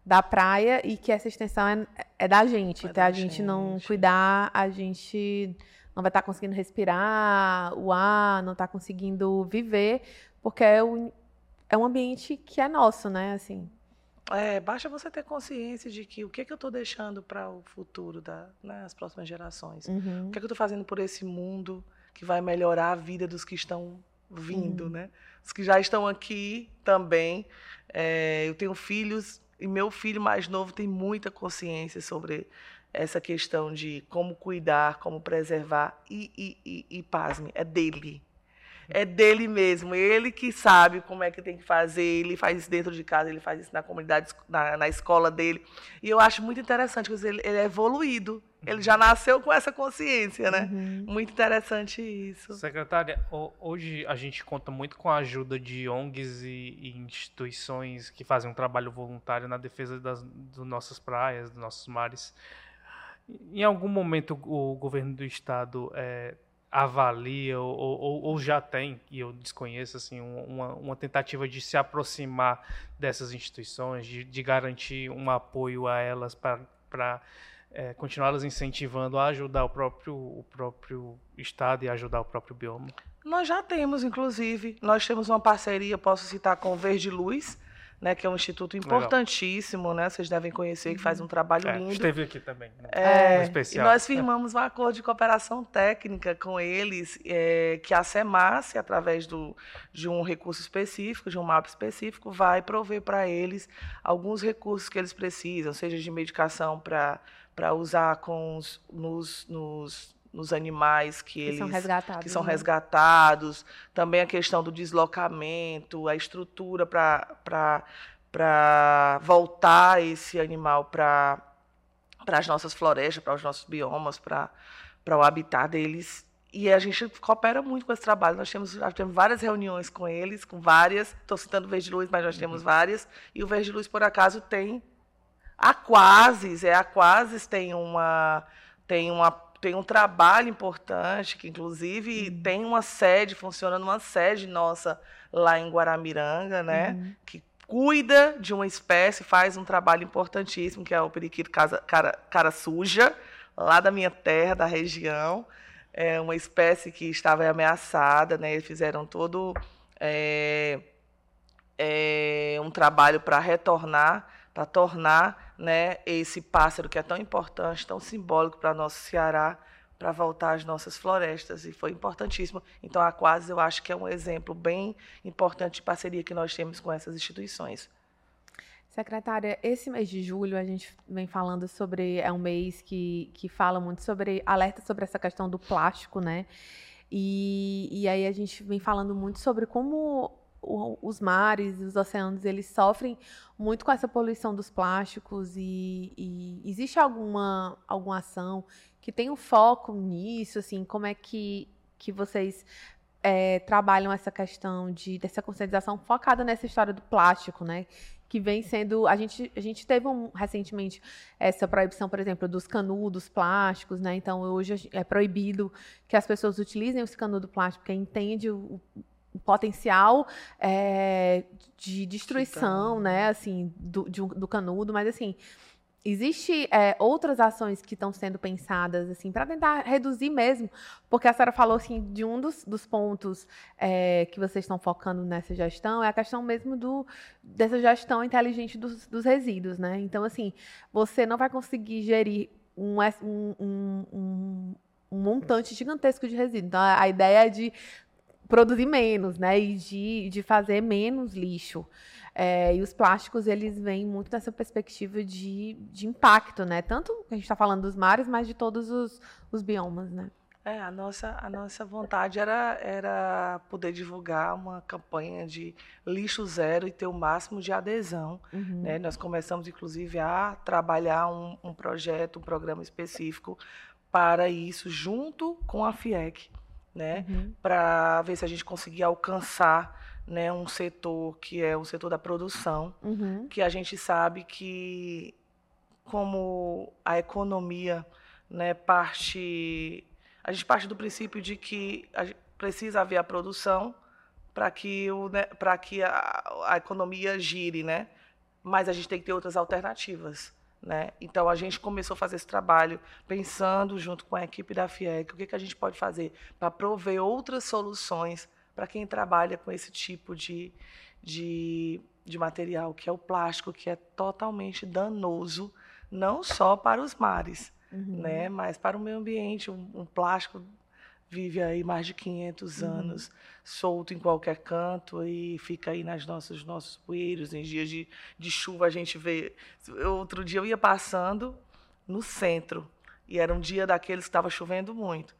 da praia e que essa extensão é, é da gente. É então, a gente, gente não cuidar, a gente não vai estar tá conseguindo respirar o ar, não está conseguindo viver, porque é um, é um ambiente que é nosso, né? Assim. É, basta você ter consciência de que o que, é que eu estou deixando para o futuro das né, próximas gerações. Uhum. O que, é que eu estou fazendo por esse mundo que vai melhorar a vida dos que estão vindo, uhum. né? Os que já estão aqui também. É, eu tenho filhos e meu filho mais novo tem muita consciência sobre essa questão de como cuidar, como preservar, e, e, e, e pasme, é dele. É dele mesmo, ele que sabe como é que tem que fazer, ele faz isso dentro de casa, ele faz isso na comunidade, na, na escola dele. E eu acho muito interessante, porque ele, ele é evoluído, ele já nasceu com essa consciência, né? Uhum. Muito interessante isso. Secretária, hoje a gente conta muito com a ajuda de ONGs e, e instituições que fazem um trabalho voluntário na defesa das, das nossas praias, dos nossos mares. Em algum momento o governo do estado é, avalia ou, ou, ou, já tem, e eu desconheço, assim, uma, uma tentativa de se aproximar dessas instituições, de, de garantir um apoio a elas para é, continuá-las incentivando a ajudar o próprio, o próprio estado e ajudar o próprio bioma? Nós já temos, inclusive, nós temos uma parceria, posso citar com o Verde Luz, né, que é um instituto importantíssimo, Legal. né? Vocês devem conhecer, que faz um trabalho é, lindo. Esteve aqui também, né? É, especial. E nós firmamos um acordo de cooperação técnica com eles, é, que a SEMAS, através do, de um recurso específico, de um mapa específico, vai prover para eles alguns recursos que eles precisam, seja de medicação para usar com os, nos, nos nos animais que, que eles são resgatados, que são né? resgatados, também a questão do deslocamento, a estrutura para voltar esse animal para as nossas florestas, para os nossos biomas, para o habitat deles. E a gente coopera muito com esse trabalho. Nós temos, nós temos várias reuniões com eles, com várias. Estou citando o Verde Luz, mas nós temos uhum. várias. E o Verde Luz, por acaso, tem a. É, a tem uma, tem uma tem um trabalho importante, que inclusive uhum. tem uma sede, funciona numa sede nossa lá em Guaramiranga, né? Uhum. Que cuida de uma espécie, faz um trabalho importantíssimo, que é o periquito casa, cara, cara suja, lá da minha terra, da região. É uma espécie que estava ameaçada, né? Eles fizeram todo é, é, um trabalho para retornar para tornar né, esse pássaro que é tão importante, tão simbólico para nosso Ceará, para voltar às nossas florestas. E foi importantíssimo. Então, a Quase, eu acho que é um exemplo bem importante de parceria que nós temos com essas instituições. Secretária, esse mês de julho a gente vem falando sobre. É um mês que, que fala muito sobre. alerta sobre essa questão do plástico, né? E, e aí a gente vem falando muito sobre como o, os mares e os oceanos eles sofrem muito com essa poluição dos plásticos e, e, existe alguma alguma ação que tem um foco nisso assim como é que que vocês é, trabalham essa questão de dessa conscientização focada nessa história do plástico né? Que vem sendo a gente a gente teve um, recentemente essa proibição por exemplo dos canudos plásticos né? Então hoje é proibido que as pessoas utilizem esse canudo plástico porque entende o, potencial é, de destruição, né, assim, do, de, do canudo, mas assim, existe é, outras ações que estão sendo pensadas assim para tentar reduzir mesmo, porque a senhora falou assim de um dos, dos pontos é, que vocês estão focando nessa gestão é a questão mesmo do dessa gestão inteligente dos, dos resíduos, né? Então assim, você não vai conseguir gerir um, um, um, um montante gigantesco de resíduos. Então, a ideia é de produzir menos, né? E de, de fazer menos lixo. É, e os plásticos, eles vêm muito nessa perspectiva de, de impacto, né? Tanto que a gente está falando dos mares, mas de todos os, os biomas, né? É, a nossa, a nossa vontade era, era poder divulgar uma campanha de lixo zero e ter o máximo de adesão. Uhum. Né? Nós começamos, inclusive, a trabalhar um, um projeto, um programa específico para isso junto com a FIEC, né? Uhum. Para ver se a gente conseguia alcançar né, um setor que é o setor da produção, Uhum. que a gente sabe que como a economia né, parte a gente parte do princípio de que precisa haver a produção para que o né, que a, a economia gire, né? Mas a gente tem que ter outras alternativas, né? Então a gente começou a fazer esse trabalho pensando junto com a equipe da FIEC o que, que a gente pode fazer para prover outras soluções para quem trabalha com esse tipo de, de, de material, que é o plástico, que é totalmente danoso, não só para os mares, Uhum. né, mas para o meio ambiente. Um, um plástico vive aí mais de 500 Uhum. anos, solto em qualquer canto e fica aí nas nossas nossos poeiros. Em dias de, de chuva a gente vê. Outro dia eu ia passando no centro e era um dia daqueles que estava chovendo muito.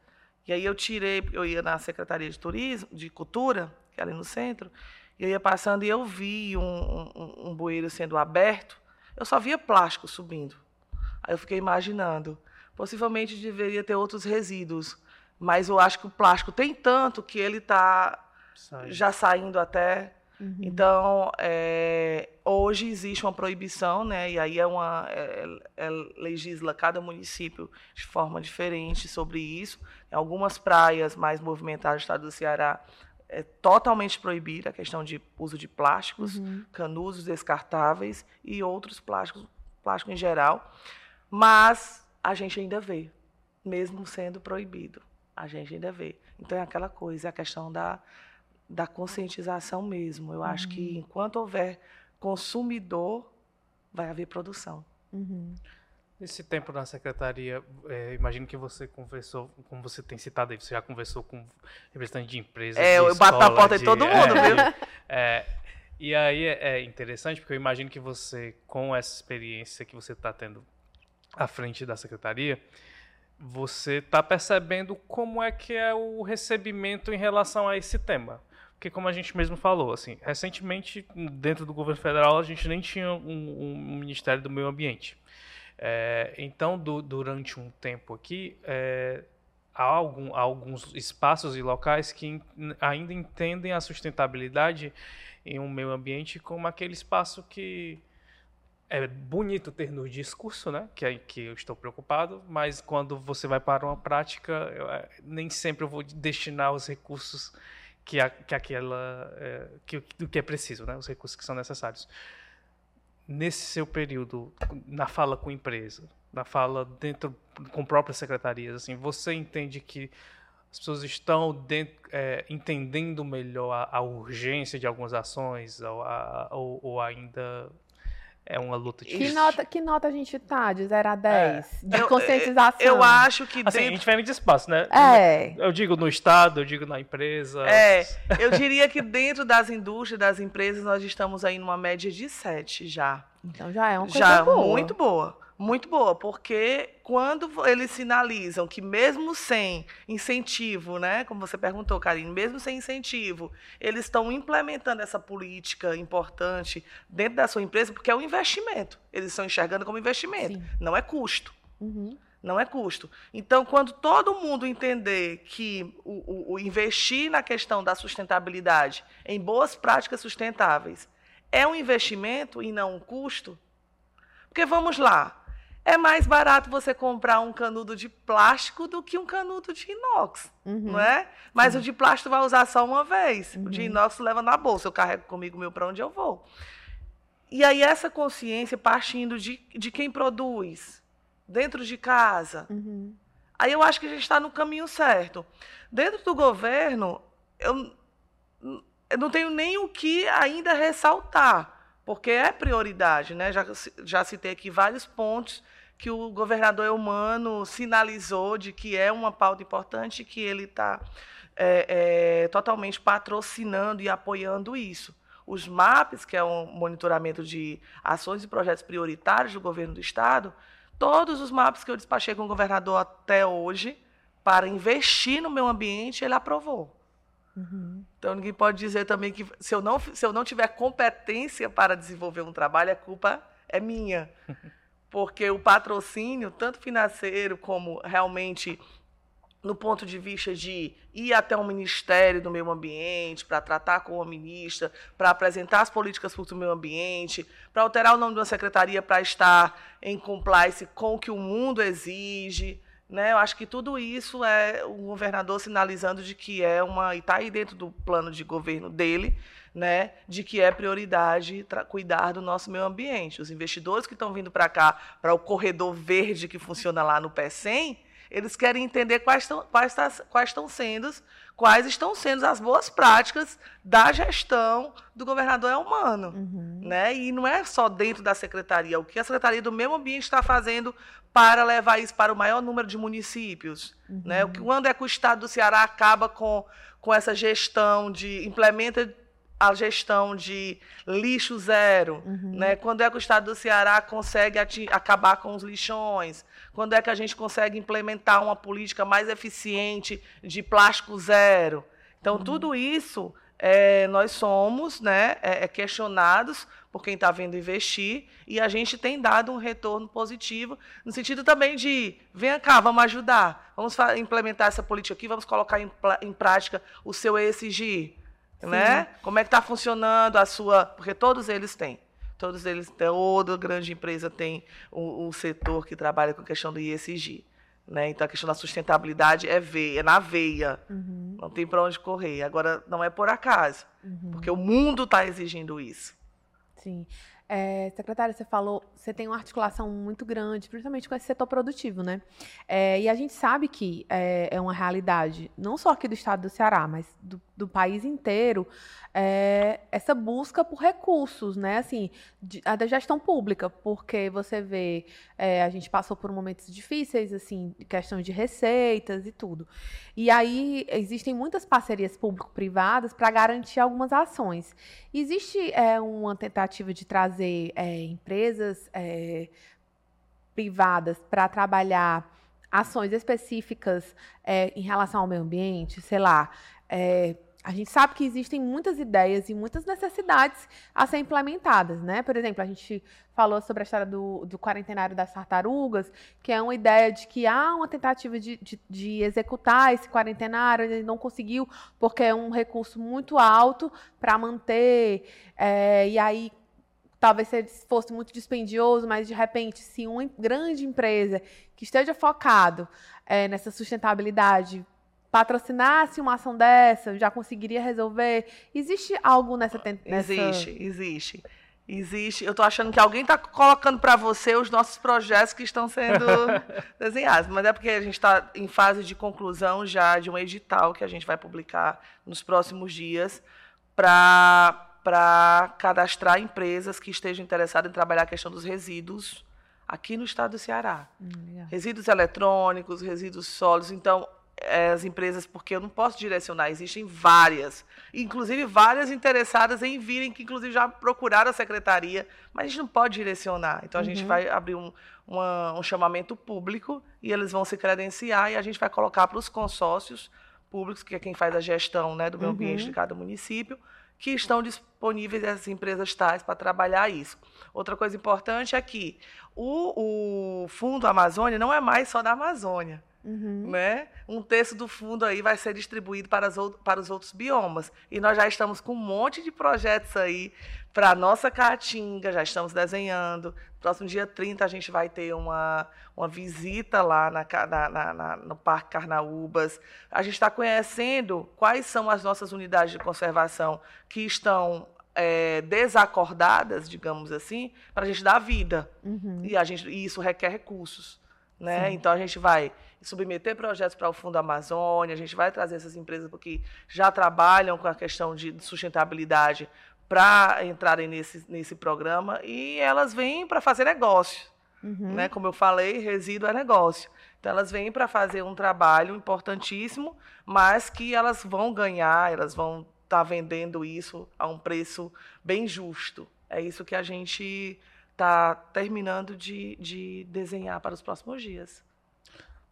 E aí eu tirei, eu ia na Secretaria de Turismo, de Cultura, que é ali no centro, e eu ia passando e eu vi um, um, um bueiro sendo aberto, eu só via plástico subindo. Aí eu fiquei imaginando, possivelmente deveria ter outros resíduos, mas eu acho que o plástico tem tanto que ele está Sai. já saindo até. Uhum. Então, é, hoje existe uma proibição, né? E aí é uma é, é, legisla cada município de forma diferente sobre isso. Em algumas praias mais movimentadas do estado do Ceará é totalmente proibida a questão de uso de plásticos, Uhum. canudos descartáveis e outros plásticos, plástico em geral. Mas a gente ainda vê, mesmo sendo proibido, a gente ainda vê. Então é aquela coisa, é a questão da, da conscientização mesmo. Eu acho que enquanto houver consumidor, vai haver produção. Uhum. Nesse tempo na secretaria, é, imagino que você conversou, como você tem citado aí, você já conversou com representantes de empresas. É, de eu bato na escola, porta de todo mundo, é, viu? de- é, e aí é, é interessante, porque eu imagino que você, com essa experiência que você está tendo à frente da secretaria, você está percebendo como é que é o recebimento em relação a esse tema. Porque como a gente mesmo falou, assim, recentemente, dentro do governo federal, a gente nem tinha um, um Ministério do Meio Ambiente. É, então, du- durante um tempo aqui, é, há, algum- há alguns espaços e locais que en- ainda entendem a sustentabilidade em um meio ambiente como aquele espaço que é bonito ter no discurso, né? Que, é, que eu estou preocupado, mas quando você vai para uma prática, eu, é, nem sempre eu vou destinar os recursos que, a, que aquela é, que, do que é preciso, né? Os recursos que são necessários nesse seu período na fala com a empresa, na fala dentro com próprias secretarias, assim, você entende que as pessoas estão dentro, é, entendendo melhor a, a urgência de algumas ações ou, a- ou- ou ainda é uma luta Que difícil? nota, que nota a gente tá de 0 a 10? De Eu- conscientização. Eu acho que Assim, dentro diferentes espaços, né? É. Eu digo no Estado, eu digo na empresa. É, eu diria que dentro das indústrias, das empresas, nós estamos aí numa média de 7 já. Então já é uma coisa já boa. muito boa. Muito boa, porque quando eles sinalizam que mesmo sem incentivo, né, como você perguntou, Karine, mesmo sem incentivo, eles estão implementando essa política importante dentro da sua empresa, porque é um investimento. Eles estão enxergando como investimento, Sim. não é custo. Uhum. Não é custo. Então, quando todo mundo entender que o, o- o investir na questão da sustentabilidade em boas práticas sustentáveis é um investimento e não um custo, porque vamos lá, é mais barato você comprar um canudo de plástico do que um canudo de inox, Uhum. não é? Mas o de plástico vai usar só uma vez. O de Uhum. inox leva na bolsa, eu carrego comigo meu para onde eu vou. E aí essa consciência partindo de, de quem produz, dentro de casa, Uhum. Aí eu acho que a gente está no caminho certo. Dentro do governo, eu, eu não tenho nem o que ainda ressaltar, porque é prioridade, né? Já, já citei aqui vários pontos que o governador Eumano sinalizou de que é uma pauta importante, que ele está totalmente patrocinando e apoiando isso. Os MAPs, que é um monitoramento de ações e projetos prioritários do governo do Estado, todos os mapas que eu despachei com o governador até hoje para investir no meio ambiente, ele aprovou. Uhum. Então ninguém pode dizer também que se eu não, se eu não tiver competência para desenvolver um trabalho, a culpa é minha. porque o patrocínio, tanto financeiro como realmente no ponto de vista de ir até o Ministério do Meio Ambiente para tratar com a ministra, para apresentar as políticas para o meio ambiente, para alterar o nome de uma secretaria para estar em compliance com o que o mundo exige. Né? Eu acho que tudo isso é o governador sinalizando de que é uma. e está aí dentro do plano de governo dele, né, de que é prioridade cuidar do nosso meio ambiente. Os investidores que estão vindo para cá, para o corredor verde que funciona lá no PE100, eles querem entender quais estão, quais, tá, quais estão sendo, quais estão sendo as boas práticas da gestão do governador é humano, uhum. né? E não é só dentro da secretaria, o que a secretaria do meio ambiente está fazendo para levar isso para o maior número de municípios, uhum. né? O que quando é que o estado do Ceará acaba com com essa gestão de implementa a gestão de lixo zero, uhum. né? Quando é que o estado do Ceará consegue acabar com os lixões? Quando é que a gente consegue implementar uma política mais eficiente de plástico zero? Então, uhum. tudo isso é, nós somos né, é, é questionados por quem está vindo investir e a gente tem dado um retorno positivo, no sentido também de, vem cá, vamos ajudar, vamos implementar essa política aqui, vamos colocar em, em prática o seu ESG, né? Como é que está funcionando a sua. Porque todos eles têm. Todos eles, toda grande empresa tem um, um setor que trabalha com a questão do ISG. Né? Então a questão da sustentabilidade é veia, é na veia. Uhum. Não tem para onde correr. Agora, não é por acaso, uhum. porque o mundo está exigindo isso. Sim. É, secretária, você falou, você tem uma articulação muito grande, principalmente com esse setor produtivo, né? É, e a gente sabe que é, é, uma realidade, não só aqui do estado do Ceará, mas do, do país inteiro, é, essa busca por recursos, né? Assim, de, a da gestão pública, porque você vê, é, a gente passou por momentos difíceis, assim, questões de receitas e tudo. E aí existem muitas parcerias público-privadas para garantir algumas ações. Existe é, uma tentativa de trazer é, empresas é, privadas para trabalhar ações específicas é, em relação ao meio ambiente, sei lá, é, a gente sabe que existem muitas ideias e muitas necessidades a ser implementadas, né? Por exemplo, a gente falou sobre a história do, do quarentenário das tartarugas, que é uma ideia de que há uma tentativa de, de, de executar esse quarentenário, ele não conseguiu, porque é um recurso muito alto para manter, é, e aí talvez fosse muito dispendioso, mas de repente, se uma grande empresa que esteja focado é, nessa sustentabilidade patrocinasse uma ação dessa, já conseguiria resolver? Existe algo nessa tentativa? Existe, existe. Existe. Eu estou achando que alguém está colocando para você os nossos projetos que estão sendo desenhados. Mas é porque a gente está em fase de conclusão já de um edital que a gente vai publicar nos próximos dias para cadastrar empresas que estejam interessadas em trabalhar a questão dos resíduos aqui no estado do Ceará. Hum, resíduos eletrônicos, resíduos sólidos. Então, as empresas, porque eu não posso direcionar, existem várias, inclusive várias interessadas em virem, que inclusive já procuraram a secretaria, mas a gente não pode direcionar. Então a uhum. gente vai abrir um, uma, um chamamento público e eles vão se credenciar e a gente vai colocar para os consórcios públicos, que é quem faz a gestão né, do meio ambiente uhum. de cada município, que estão disponíveis essas empresas tais para trabalhar isso. Outra coisa importante é que o, o Fundo Amazônia não é mais só da Amazônia. Uhum. Né? Um terço do fundo aí vai ser distribuído para, as, para os outros biomas. E nós já estamos com um monte de projetos aí para a nossa Caatinga, já estamos desenhando. Próximo dia 30 a gente vai ter uma, uma visita lá na, na, na, no Parque Carnaúbas. A gente está conhecendo quais são as nossas unidades de conservação que estão é, desacordadas, digamos assim, para a gente dar vida. Uhum. E, a gente, e isso requer recursos. Né? Então a gente vai submeter projetos para o Fundo Amazônia, a gente vai trazer essas empresas porque já trabalham com a questão de sustentabilidade para entrarem nesse, nesse programa e elas vêm para fazer negócio. Uhum. Né? Como eu falei, resíduo é negócio. Então elas vêm para fazer um trabalho importantíssimo, mas que elas vão ganhar, elas vão estar tá vendendo isso a um preço bem justo. É isso que a gente está terminando de, de desenhar para os próximos dias.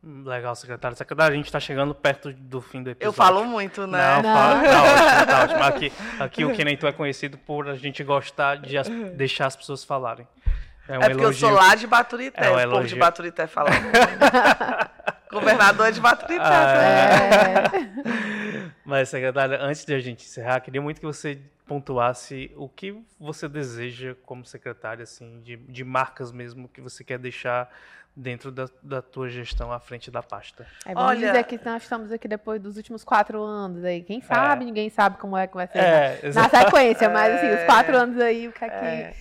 Legal, secretário. Secretário, a gente está chegando perto do fim do episódio. Eu falo muito, né? Não, Não. Fala, tá ótimo, tá ótimo. Aqui, aqui o Tu é conhecido por a gente gostar de as, deixar as pessoas falarem. É, um É porque eu sou elogio. lá de Baturité, É um o povo de elogio. Baturité fala. Governador é de Baturité. Ah, também. É, Mas, secretária, antes de a gente encerrar, queria muito que você pontuasse o que você deseja como secretária, assim, de, de marcas mesmo que você quer deixar dentro da, da tua gestão à frente da pasta. é, vamos Olha- dizer que nós estamos aqui depois dos últimos quatro anos aí. Quem sabe, ninguém sabe como é que vai ser É, na, na sequência, mas assim, os É. quatro anos aí, o que é que. É,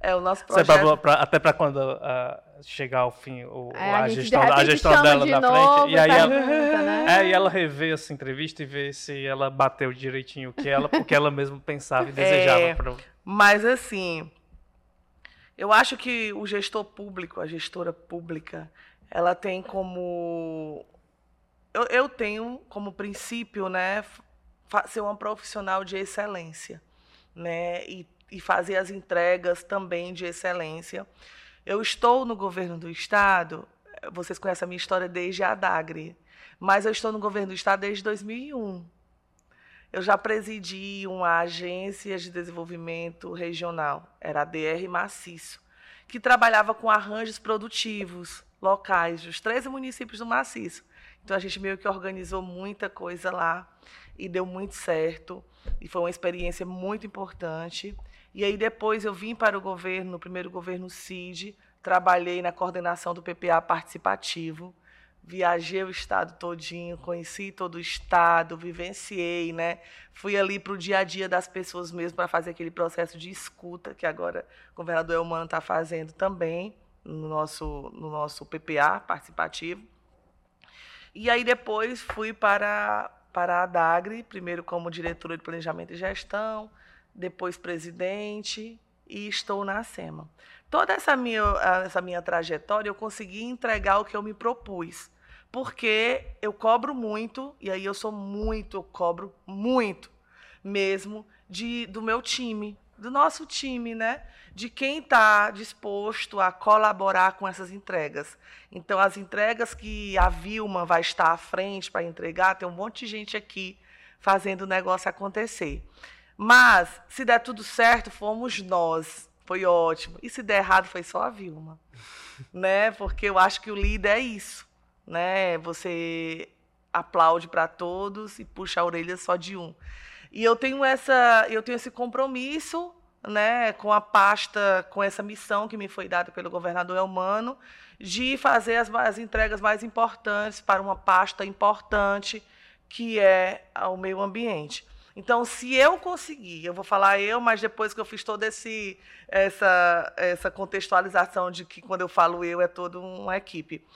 é o nosso é projeto. pra- pra- até para quando ah, chegar ao fim o, É, a, a gestão, a gestão dela de na novo frente. E aí ela, pergunta, né? é, e ela rever essa entrevista e ver se ela bateu direitinho o que ela, o que ela mesma pensava e desejava. É. pro- Mas assim, eu acho que o gestor público, a gestora pública, ela tem como. Eu, eu tenho como princípio, né, ser uma profissional de excelência, né, e, e fazer as entregas também de excelência. Eu estou no governo do estado, vocês conhecem a minha história desde a Dagre, mas eu estou no governo do estado desde 2001. Eu já presidi uma agência de desenvolvimento regional, era a DR Maciço, que trabalhava com arranjos produtivos locais dos 13 municípios do Maciço. Então a gente meio que organizou muita coisa lá e deu muito certo e foi uma experiência muito importante. E aí depois eu vim para o governo, no primeiro governo CID, trabalhei na coordenação do PPA participativo, viajei o estado todinho, conheci todo o estado, vivenciei, né? Fui ali para o dia a dia das pessoas mesmo para fazer aquele processo de escuta que agora o governador Elmano está fazendo também no nosso no nosso PPA participativo. E aí depois fui para para a Dagre, primeiro como diretora de planejamento e gestão, depois presidente e estou na SEMA. Toda essa minha, essa minha trajetória eu consegui entregar o que eu me propus. Porque eu cobro muito, e aí eu sou muito, eu cobro muito mesmo de, do meu time, do nosso time, né? De quem está disposto a colaborar com essas entregas. Então, as entregas que a Vilma vai estar à frente para entregar, tem um monte de gente aqui fazendo o negócio acontecer. Mas, se der tudo certo, fomos nós. Foi ótimo. E se der errado, foi só a Vilma. né? Porque eu acho que o líder é isso. Né? Você aplaude para todos e puxa a orelha só de um. E eu tenho essa, eu tenho esse compromisso, né, com a pasta, com essa missão que me foi dada pelo governador Elmano, de fazer as, as entregas mais importantes para uma pasta importante que é o meio ambiente. Então, se eu conseguir, eu vou falar eu, mas depois que eu fiz toda essa, essa contextualização de que quando eu falo eu é toda uma equipe.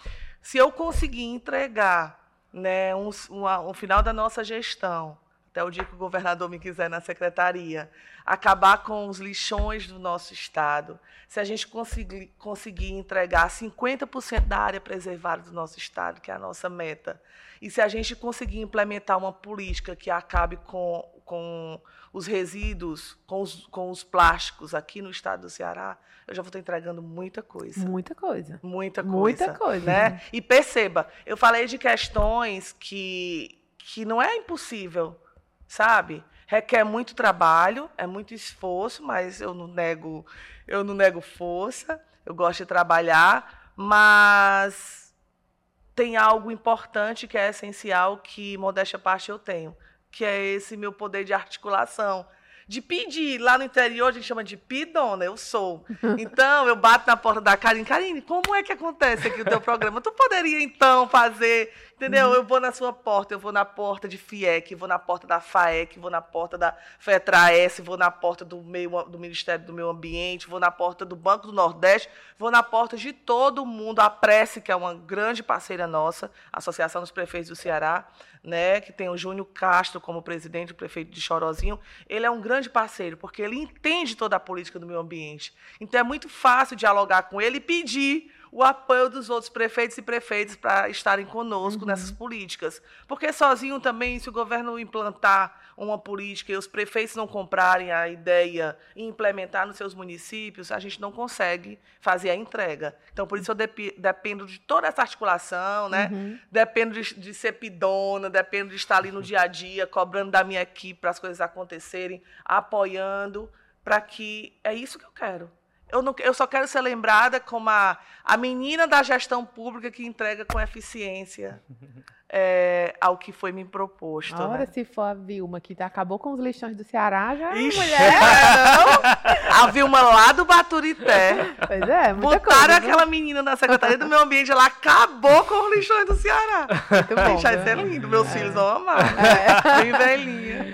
Se eu conseguir entregar né, um, uma, um final da nossa gestão, até o dia que o governador me quiser na secretaria, acabar com os lixões do nosso estado, se a gente conseguir, conseguir entregar 50% da área preservada do nosso estado, que é a nossa meta, e se a gente conseguir implementar uma política que acabe com, com os resíduos, com os, com os plásticos aqui no estado do Ceará, eu já vou estar entregando muita coisa. Muita coisa. Muita coisa. Muita coisa. Né? E perceba, eu falei de questões que, que não é impossível, sabe? Requer muito trabalho, é muito esforço, mas eu não nego, eu não nego força, eu gosto de trabalhar, mas tem algo importante que é essencial que modéstia à parte eu tenho, que é esse meu poder de articulação. De pedir, lá no interior a gente chama de pidona, eu sou. Então, eu bato na porta da Karine, Karine, como é que acontece aqui o teu programa? Tu poderia, então, fazer, entendeu? Eu vou na sua porta, eu vou na porta de FIEC, vou na porta da FAEC, vou na porta da FETRAES, vou na porta do, meio, do Ministério do Meio Ambiente, vou na porta do Banco do Nordeste, vou na porta de todo mundo, a Prece, que é uma grande parceira nossa, Associação dos Prefeitos do Ceará, né, que tem o Júnior Castro como presidente, o prefeito de Chorozinho, ele é um grande parceiro, porque ele entende toda a política do meio ambiente. Então é muito fácil dialogar com ele e pedir o apoio dos outros prefeitos e prefeitas para estarem conosco uhum. nessas políticas. Porque sozinho também, se o governo implantar uma política e os prefeitos não comprarem a ideia e implementar nos seus municípios, a gente não consegue fazer a entrega. Então, por isso eu dep dependo de toda essa articulação, né? Uhum. Dependo de, de ser pidona, dependo de estar ali no dia a dia, cobrando da minha equipe para as coisas acontecerem, apoiando, para que... É isso que eu quero. Eu, não, eu só quero ser lembrada como a, a menina da gestão pública que entrega com eficiência é, ao que foi me proposto. A hora né? se for a Vilma, que acabou com os lixões do Ceará, já é Ixi, mulher. não? A Vilma lá do Baturité. Pois é, muita Botaram coisa. aquela menina na Secretaria do Meio Ambiente, ela acabou com os lixões do Ceará. Muito bom, Gente, viu? ser lindo, meus filhos vão amar. É. Bem velhinha.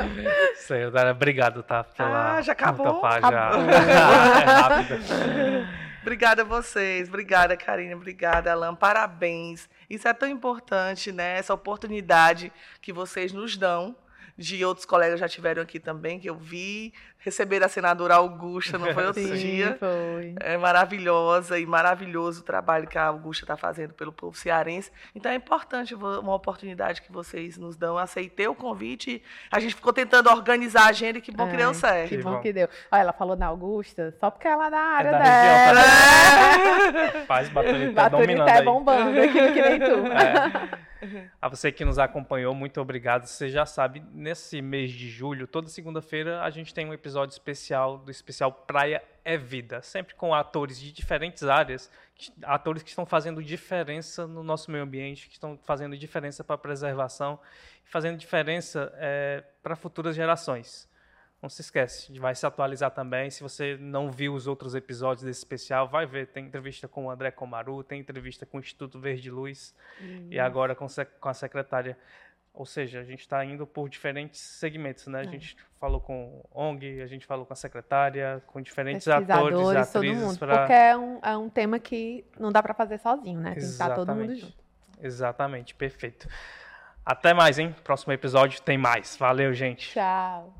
Sayonara, obrigado, tá? Pela Ah, já acabou? Topar, já. Acabou. é rápido. Obrigada a vocês, obrigada, Karine, obrigada, Alan, parabéns. Isso é tão importante, né? Essa oportunidade que vocês nos dão, de outros colegas já tiveram aqui também, que eu vi, receber a senadora Augusta, não foi outro Sim, dia? foi. É maravilhosa e maravilhoso o trabalho que a Augusta está fazendo pelo povo cearense. Então é importante uma oportunidade que vocês nos dão. Aceitei o convite. A gente ficou tentando organizar a agenda e que bom que deu Ai, certo. Que bom que deu. Olha, ela falou na Augusta, só porque ela é da área da dela. região, Faz Baturité Baturité dominando é aí. bombando aqui que nem tu. É. A você que nos acompanhou, muito obrigado. Você já sabe, nesse mês de julho, toda segunda-feira, a gente tem um episódio especial do especial Praia é Vida, sempre com atores de diferentes áreas, atores que estão fazendo diferença no nosso meio ambiente, que estão fazendo diferença para a preservação, fazendo diferença para futuras gerações. Não se esquece, a gente vai se atualizar também. Se você não viu os outros episódios desse especial, vai ver. Tem entrevista com o André Comaru, tem entrevista com o Instituto Verde Luz e agora com, com a secretária. Ou seja, a gente está indo por diferentes segmentos, né? A gente falou com ONG, a gente falou com a secretária, com diferentes atores atrizes. mundo. pra- Porque é um, é um tema que não dá pra fazer sozinho, né? Tem que estar todo mundo Exatamente. junto. Exatamente, perfeito. Até mais, hein? Próximo episódio tem mais. Valeu, gente. Tchau.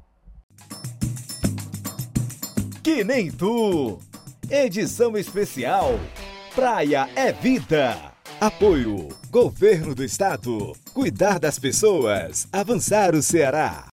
Que nem tu. Edição especial Praia é Vida. Apoio Governo do Estado. Cuidar das pessoas. Avançar o Ceará.